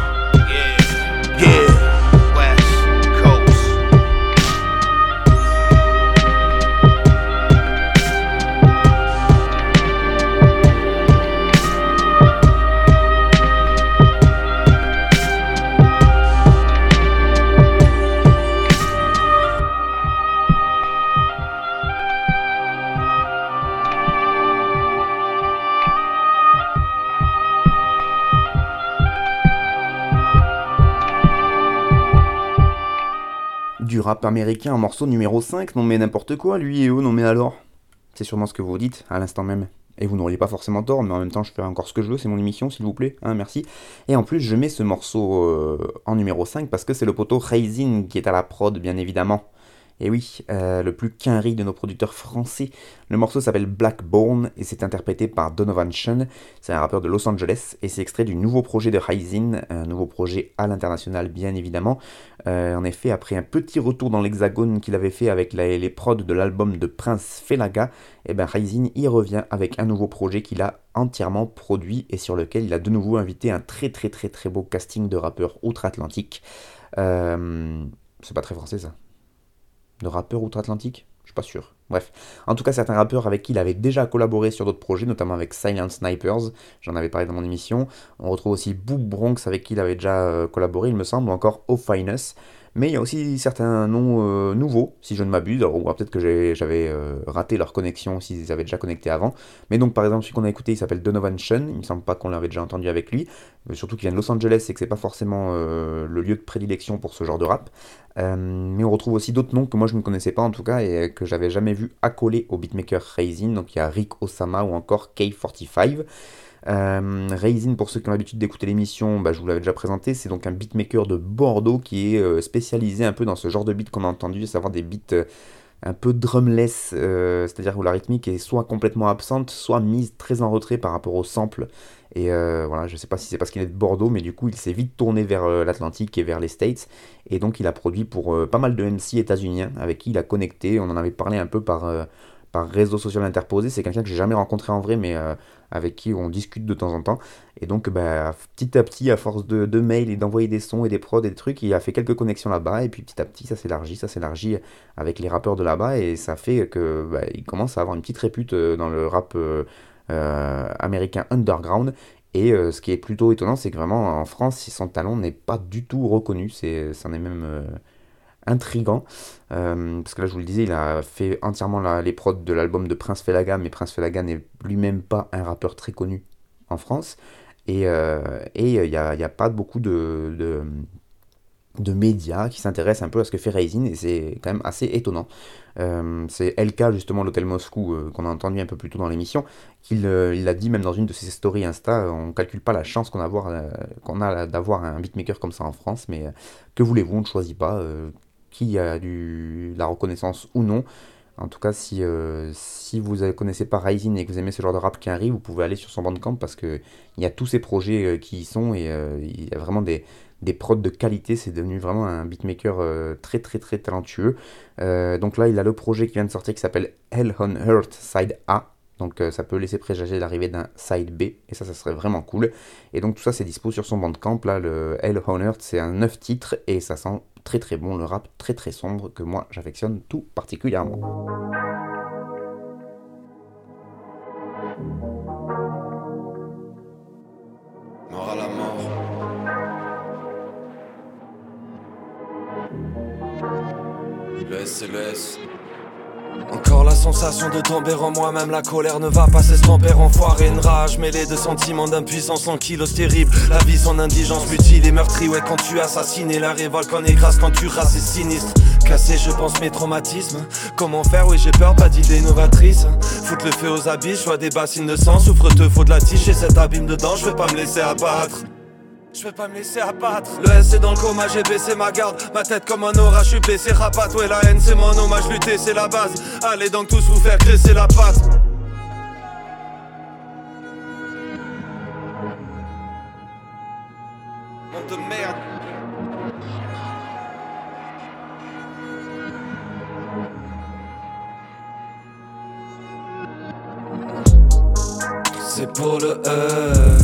A: Américain en morceau numéro 5, non mais n'importe quoi, lui et eux, non mais alors? C'est sûrement ce que vous dites à l'instant même. Et vous n'auriez pas forcément tort, mais en même temps je fais encore ce que je veux, c'est mon émission s'il vous plaît, hein, merci. Et en plus je mets ce morceau euh, en numéro 5 parce que c'est le poteau Raisin qui est à la prod bien évidemment. Et oui, euh, le plus quinri de nos producteurs français. Le morceau s'appelle Blackbone et c'est interprété par Donovan Shun. C'est un rappeur de Los Angeles et c'est extrait du nouveau projet de Ryzen, un nouveau projet à l'international bien évidemment. Euh, en effet, après un petit retour dans l'hexagone qu'il avait fait avec les prods de l'album de Prince Felaga, et eh ben y revient avec un nouveau projet qu'il a entièrement produit et sur lequel il a de nouveau invité un très très très très beau casting de rappeurs outre-Atlantique. Euh, c'est pas très français ça de rappeurs outre-Atlantique Je suis pas sûr. Bref. En tout cas, certains rappeurs avec qui il avait déjà collaboré sur d'autres projets, notamment avec Silent Snipers, j'en avais parlé dans mon émission. On retrouve aussi Boo Bronx avec qui il avait déjà euh, collaboré, il me semble, ou encore O. Mais il y a aussi certains noms euh, nouveaux, si je ne m'abuse. ou peut-être que j'avais euh, raté leur connexion s'ils avaient déjà connecté avant. Mais donc, par exemple, celui qu'on a écouté, il s'appelle Donovan Shun. Il me semble pas qu'on l'avait déjà entendu avec lui. surtout qu'il vient de Los Angeles et que c'est pas forcément le lieu de prédilection pour ce genre de rap. mais on retrouve aussi d'autres noms que moi je ne connaissais pas en tout cas et que j'avais jamais vu accolés au beatmaker Raisin. Donc il y a Rick Osama ou encore K45. Euh, Raisin, pour ceux qui ont l'habitude d'écouter l'émission, bah, je vous l'avais déjà présenté, c'est donc un beatmaker de Bordeaux qui est euh, spécialisé un peu dans ce genre de beat qu'on a entendu, à savoir des beats euh, un peu drumless, euh, c'est-à-dire où la rythmique est soit complètement absente, soit mise très en retrait par rapport au sample. Et voilà, je sais pas si c'est parce qu'il est de Bordeaux, mais du coup il s'est vite tourné vers l'Atlantique et vers les States. Et donc il a produit pour pas mal de MC états-uniens avec qui il a connecté. On en avait parlé un peu par par réseau social interposé. C'est quelqu'un que j'ai jamais rencontré en vrai, mais avec qui on discute de temps en temps. Et donc, bah, petit à petit, à force de, mails et d'envoyer des sons et des prods et des trucs, il a fait quelques connexions là-bas. Et puis petit à petit, ça s'élargit, ça s'élargit avec les rappeurs de là-bas. Et ça fait que bah, il commence à avoir une petite répute dans le rap américain underground. Et euh, ce qui est plutôt étonnant, c'est que vraiment en France, son talent n'est pas du tout reconnu. C'est, c'en est même euh, intrigant. Euh, parce que là, je vous le disais, il a fait entièrement les prods de l'album de Prince Felaga, mais Prince Felaga n'est lui-même pas un rappeur très connu en France. Et il n'y a, a, pas beaucoup de, médias qui s'intéressent un peu à ce que fait Raisin et c'est quand même assez étonnant. Euh, c'est LK justement l'hôtel Moscou euh, qu'on a entendu un peu plus tôt dans l'émission qu'il euh, l'a dit même dans une de ses stories Insta on calcule pas la chance qu'on a d'avoir un beatmaker comme ça en France mais que voulez-vous on ne choisit pas qui a du la reconnaissance ou non en tout cas, si, si vous ne connaissez pas Raisin et que vous aimez ce genre de rap qui arrive, vous pouvez aller sur son bandcamp parce qu'il y a tous ces projets qui y sont et il y a vraiment des, des prods de qualité. C'est devenu vraiment un beatmaker euh, très très très talentueux. Euh, donc là, il a le projet qui vient de sortir qui s'appelle Hell on Earth Side A. Donc euh, ça peut laisser présager l'arrivée d'un side B, et ça, ça serait vraiment cool. Et donc tout ça, c'est dispo sur son bandcamp. Là, le Hell on Earth, c'est un 9 titres, et ça sent très très bon, le rap très très sombre, que moi j'affectionne tout particulièrement.
I: Encore la sensation de tomber en moi, même la colère ne va pas s'estomper en foire et une rage mêlée de sentiments d'impuissance en kilos terrible. La vie, son indigence mutile et meurtrie, ouais, quand tu assassines et la révolte est grâce, quand tu rases et sinistre. Cassé, je pense mes traumatismes. Comment faire, oui, j'ai peur, pas d'idée novatrice. Foutre le feu aux habits, choix des bassines de sang, souffre te faut de la tige et cet abîme dedans, je vais pas me laisser abattre. Je vais pas me laisser abattre. Le S est dans le coma, j'ai baissé ma garde. Ma tête comme un orage, je suis blessé. Ouais, la haine, c'est mon hommage. Lutter, c'est la base. Allez donc tous vous faire graisser la patte. C'est pour le les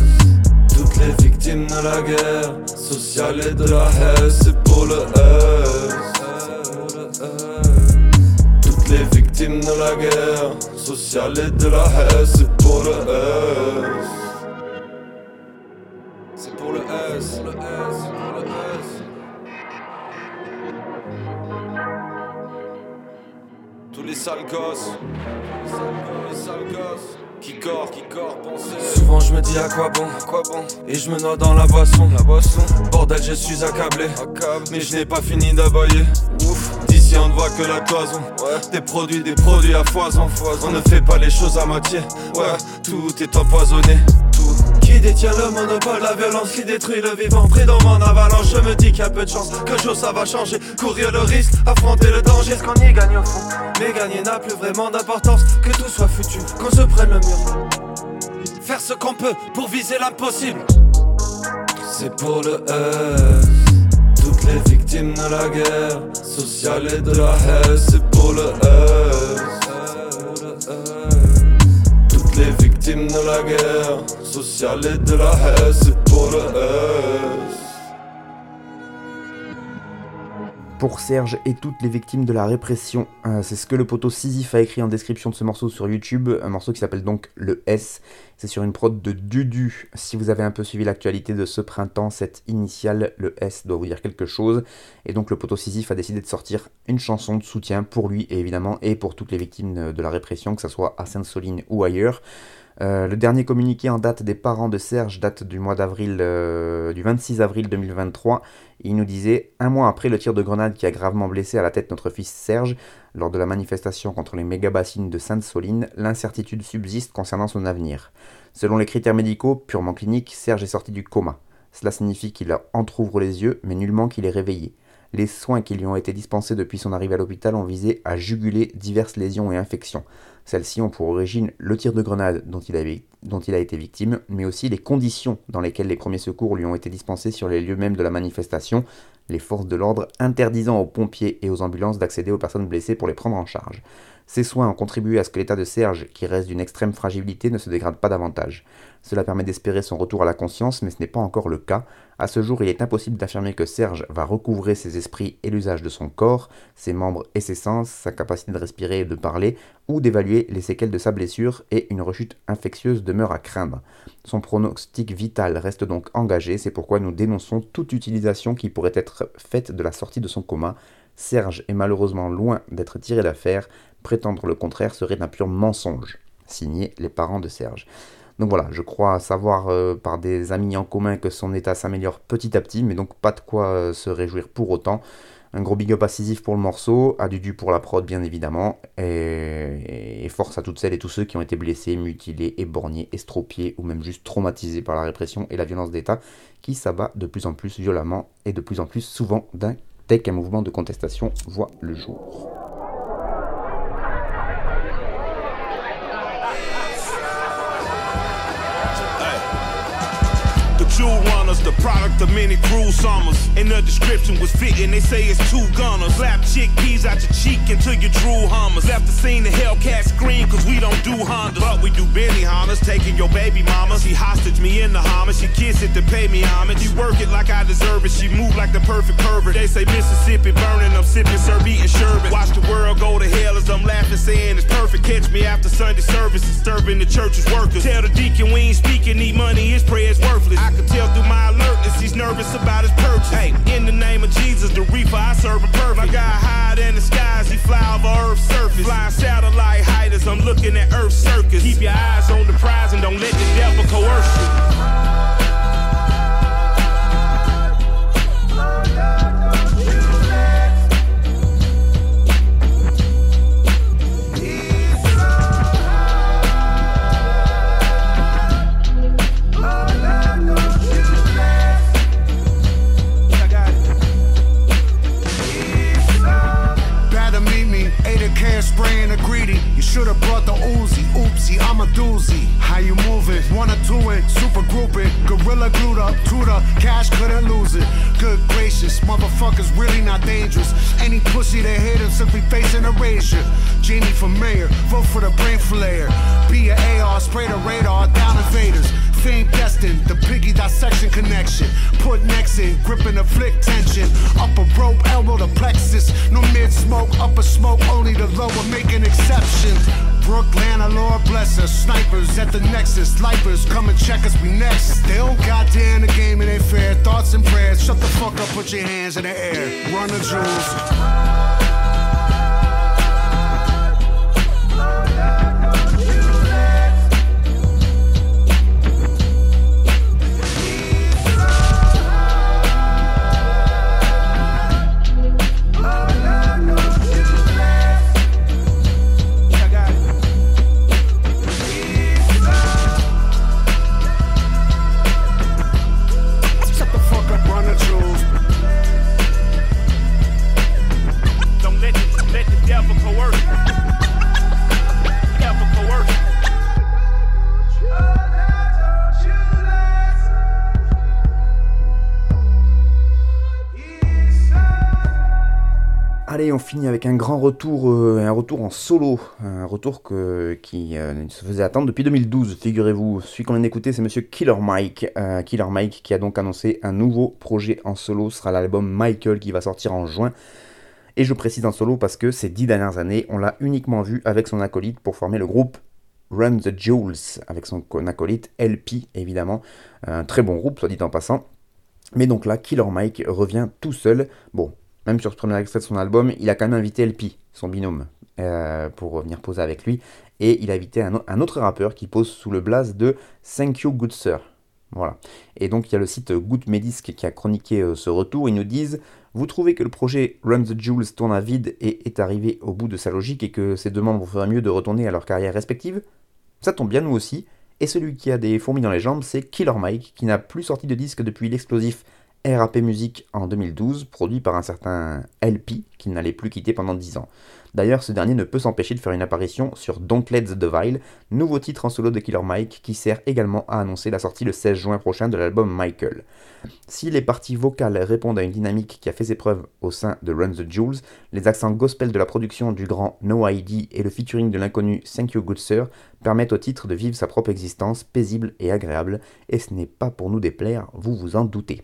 I: de la guerre sociale et de la haine, c'est pour le S. Toutes les victimes de la guerre sociale et de la haine, c'est pour le S. C'est pour le S. Tous les sales les sales gosses. Qui corps, qui corps, Souvent je me dis à quoi bon, quoi bon. Et je me noie dans la boisson, la boisson. Bordel je suis accablé, Mais je n'ai pas fini d'aboyer Ouf. D'ici on ne voit que la cloison. Ouais. Des produits, des produits à foison. foison. On ne fait pas les choses à moitié. Ouais, tout est empoisonné qui détient le monopole, la violence qui détruit le vivant. Pris dans mon avalanche, je me dis qu'il y a peu de chance Que chose ça va changer, courir le risque, affronter le danger. Ce qu'on y gagne au fond, mais gagner n'a plus vraiment d'importance Que tout soit futur, qu'on se prenne le mur. Faire ce qu'on peut pour viser l'impossible. C'est pour le S. Toutes les victimes de la guerre sociale et de la haine C'est pour le S les victimes de la guerre sociale et de la haine, pour le.
A: Pour Serge et toutes les victimes de la répression, euh, c'est ce que le poteau Sisyphe a écrit en description de ce morceau sur YouTube, un morceau qui s'appelle donc le S. C'est sur une prod de Dudu. Si vous avez un peu suivi l'actualité de ce printemps, cette initiale, le S, doit vous dire quelque chose. Et donc le poteau Sisyphe a décidé de sortir une chanson de soutien pour lui, évidemment, et pour toutes les victimes de la répression, que ce soit à Sainte-Soline ou ailleurs. Euh, le dernier communiqué en date des parents de Serge date du mois d'avril, euh, du 26 avril 2023. Il nous disait Un mois après le tir de grenade qui a gravement blessé à la tête notre fils Serge, lors de la manifestation contre les méga-bassines de Sainte-Soline, l'incertitude subsiste concernant son avenir. Selon les critères médicaux purement cliniques, Serge est sorti du coma. Cela signifie qu'il entr'ouvre les yeux, mais nullement qu'il est réveillé. Les soins qui lui ont été dispensés depuis son arrivée à l'hôpital ont visé à juguler diverses lésions et infections. Celles-ci ont pour origine le tir de grenade dont il, a, été victime, mais aussi les conditions dans lesquelles les premiers secours lui ont été dispensés sur les lieux mêmes de la manifestation, les forces de l'ordre interdisant aux pompiers et aux ambulances d'accéder aux personnes blessées pour les prendre en charge. Ces soins ont contribué à ce que l'état de Serge, qui reste d'une extrême fragilité, ne se dégrade pas davantage. Cela permet d'espérer son retour à la conscience, mais ce n'est pas encore le cas. À ce jour, il est impossible d'affirmer que Serge va recouvrer ses esprits et l'usage de son corps, ses membres et ses sens, sa capacité de respirer et de parler, ou d'évaluer les séquelles de sa blessure, et une rechute infectieuse demeure à craindre. Son pronostic vital reste donc engagé, c'est pourquoi nous dénonçons toute utilisation qui pourrait être faite de la sortie de son coma. Serge est malheureusement loin d'être tiré d'affaire, prétendre le contraire serait un pur mensonge. Signé les parents de Serge. Donc voilà, je crois savoir euh, par des amis en commun que son état s'améliore petit à petit, mais donc pas de quoi euh, se réjouir pour autant. Un gros big up à pour le morceau, à Dudu pour la prod bien évidemment, et, force à toutes celles et tous ceux qui ont été blessés, mutilés, éborgnés, estropiés ou même juste traumatisés par la répression et la violence d'État qui s'abat de plus en plus violemment et de plus en plus souvent d'un dès qu'un mouvement de contestation voit le jour.
J: The product of many cruel summers. And the description was fitting, they say it's two gunners. Slap chickpeas out your cheek until you drew hummers. The scene, the Hellcat scream, cause we don't do Hondas. But we do Benny Hunters, taking your baby mama. She hostage me in the Hummer, she kiss it to pay me homage. She work it like I deserve it, she move like the perfect pervert. They say Mississippi burning, I'm sipping, serve eating sherbet. Watch the world go to hell as I'm laughing, saying it's perfect. Catch me after Sunday service, disturbing the church's workers. Tell the deacon we ain't speaking, need money, his prayer's worthless. I can tell through my alertness, he's nervous about his purchase. Hey, in the name of Jesus, the reaper I serve a perfect. My guy hide in the skies, he fly over Earth's surface. Flying satellite height as I'm looking at Earth's circus. Keep your eyes on the prize and don't let the devil coerce you. Should've brought the Uzi, oopsie, I'm a doozy. How you moving? Wanna do it, super group it. Gorilla glued up, tutor, cash couldn't lose it. Good gracious, motherfuckers really not dangerous. Any pussy that hit him simply facing erasure. Genie for mayor, vote for the brain flayer. Be a AR, spray the radar, down invaders fame destined, the piggy dissection connection. Put necks in, gripping the flick tension. Upper rope, elbow to plexus. No mid smoke, upper smoke, only the lower making exceptions. Brooklyn, Lord bless us. Snipers at the nexus. Lipers come and check us, we next. They don't goddamn the game, it ain't fair. Thoughts and prayers. Shut the fuck up, put your hands in the air. Run the jewels.
A: On finit avec un grand retour, euh, un retour en solo, un retour que, qui euh, se faisait attendre depuis 2012, figurez-vous. Celui qu'on vient d'écouter, c'est Monsieur Killer Mike, euh, Killer Mike qui a donc annoncé un nouveau projet en solo, sera l'album Michael qui va sortir en juin. Et je précise en solo parce que ces dix dernières années, on l'a uniquement vu avec son acolyte pour former le groupe Run the Jewels, avec son acolyte LP évidemment, un très bon groupe soit dit en passant. Mais donc là, Killer Mike revient tout seul. Bon, même sur ce premier extrait de son album, il a quand même invité LP, son binôme, euh, pour venir poser avec lui. Et il a invité un, autre rappeur qui pose sous le blaze de Thank You Good Sir. Voilà. Et donc il y a le site Good Medisc qui a chroniqué euh, ce retour. Ils nous disent Vous trouvez que le projet Run the Jewels tourne à vide et est arrivé au bout de sa logique et que ses deux membres feraient mieux de retourner à leur carrière respective? Ça tombe bien, nous aussi. Et celui qui a des fourmis dans les jambes, c'est Killer Mike, qui n'a plus sorti de disque depuis l'explosif RAP Music en 2012, produit par un certain LP, qu'il n'allait plus quitter pendant 10 ans. D'ailleurs, ce dernier ne peut s'empêcher de faire une apparition sur Don't Let the Vile, nouveau titre en solo de Killer Mike qui sert également à annoncer la sortie le 16 juin prochain de l'album Michael. Si les parties vocales répondent à une dynamique qui a fait ses preuves au sein de Run the Jewels, les accents gospel de la production du grand No ID et le featuring de l'inconnu Thank You Good Sir permettent au titre de vivre sa propre existence paisible et agréable, et ce n'est pas pour nous déplaire, vous vous en doutez.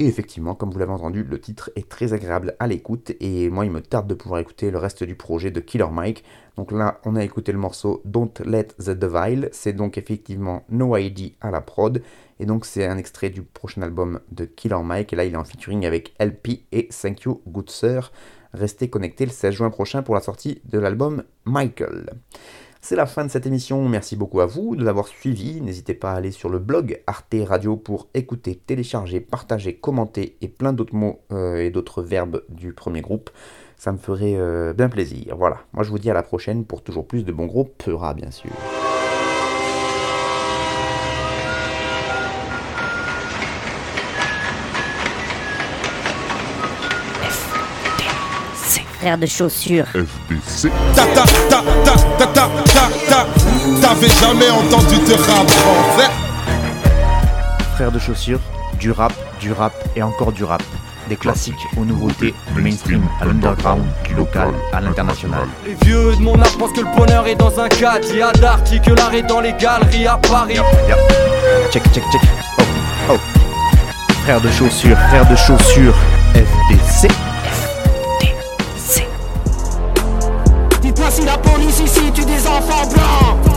A: Et effectivement, comme vous l'avez entendu, le titre est très agréable à l'écoute et moi il me tarde de pouvoir écouter le reste du projet de Killer Mike. Donc là, on a écouté le morceau Don't Let the Devile, c'est donc effectivement No ID à la prod et donc c'est un extrait du prochain album de Killer Mike et là il est en featuring avec LP et Thank You Good Sir. Restez connectés le 16 juin prochain pour la sortie de l'album Michael. C'est la fin de cette émission. Merci beaucoup à vous de l'avoir suivi. N'hésitez pas à aller sur le blog Arte Radio pour écouter, télécharger, partager, commenter et plein d'autres mots euh, et d'autres verbes du premier groupe. Ça me ferait euh, bien plaisir. Voilà. Moi, je vous dis à la prochaine pour toujours plus de bons gros Peura, bien sûr.
K: frère de chaussures.
L: FBC. Ta ta ta ta ta ta ta ta jamais entendu de rap.
A: Frères de chaussures, du rap, du rap et encore du rap. Des classiques aux nouveautés, du mainstream à l'underground, du local à l'international.
M: Les vieux de mon âge pensent que le bonheur est dans un cadre. Il y a d'arty que l'art dans les galeries à Paris. Yep.
A: Check, check, check. Oh, oh. Frères de chaussures, frères de chaussures, FDC. FDC. Dites-moi si la police ici tue des enfants blancs.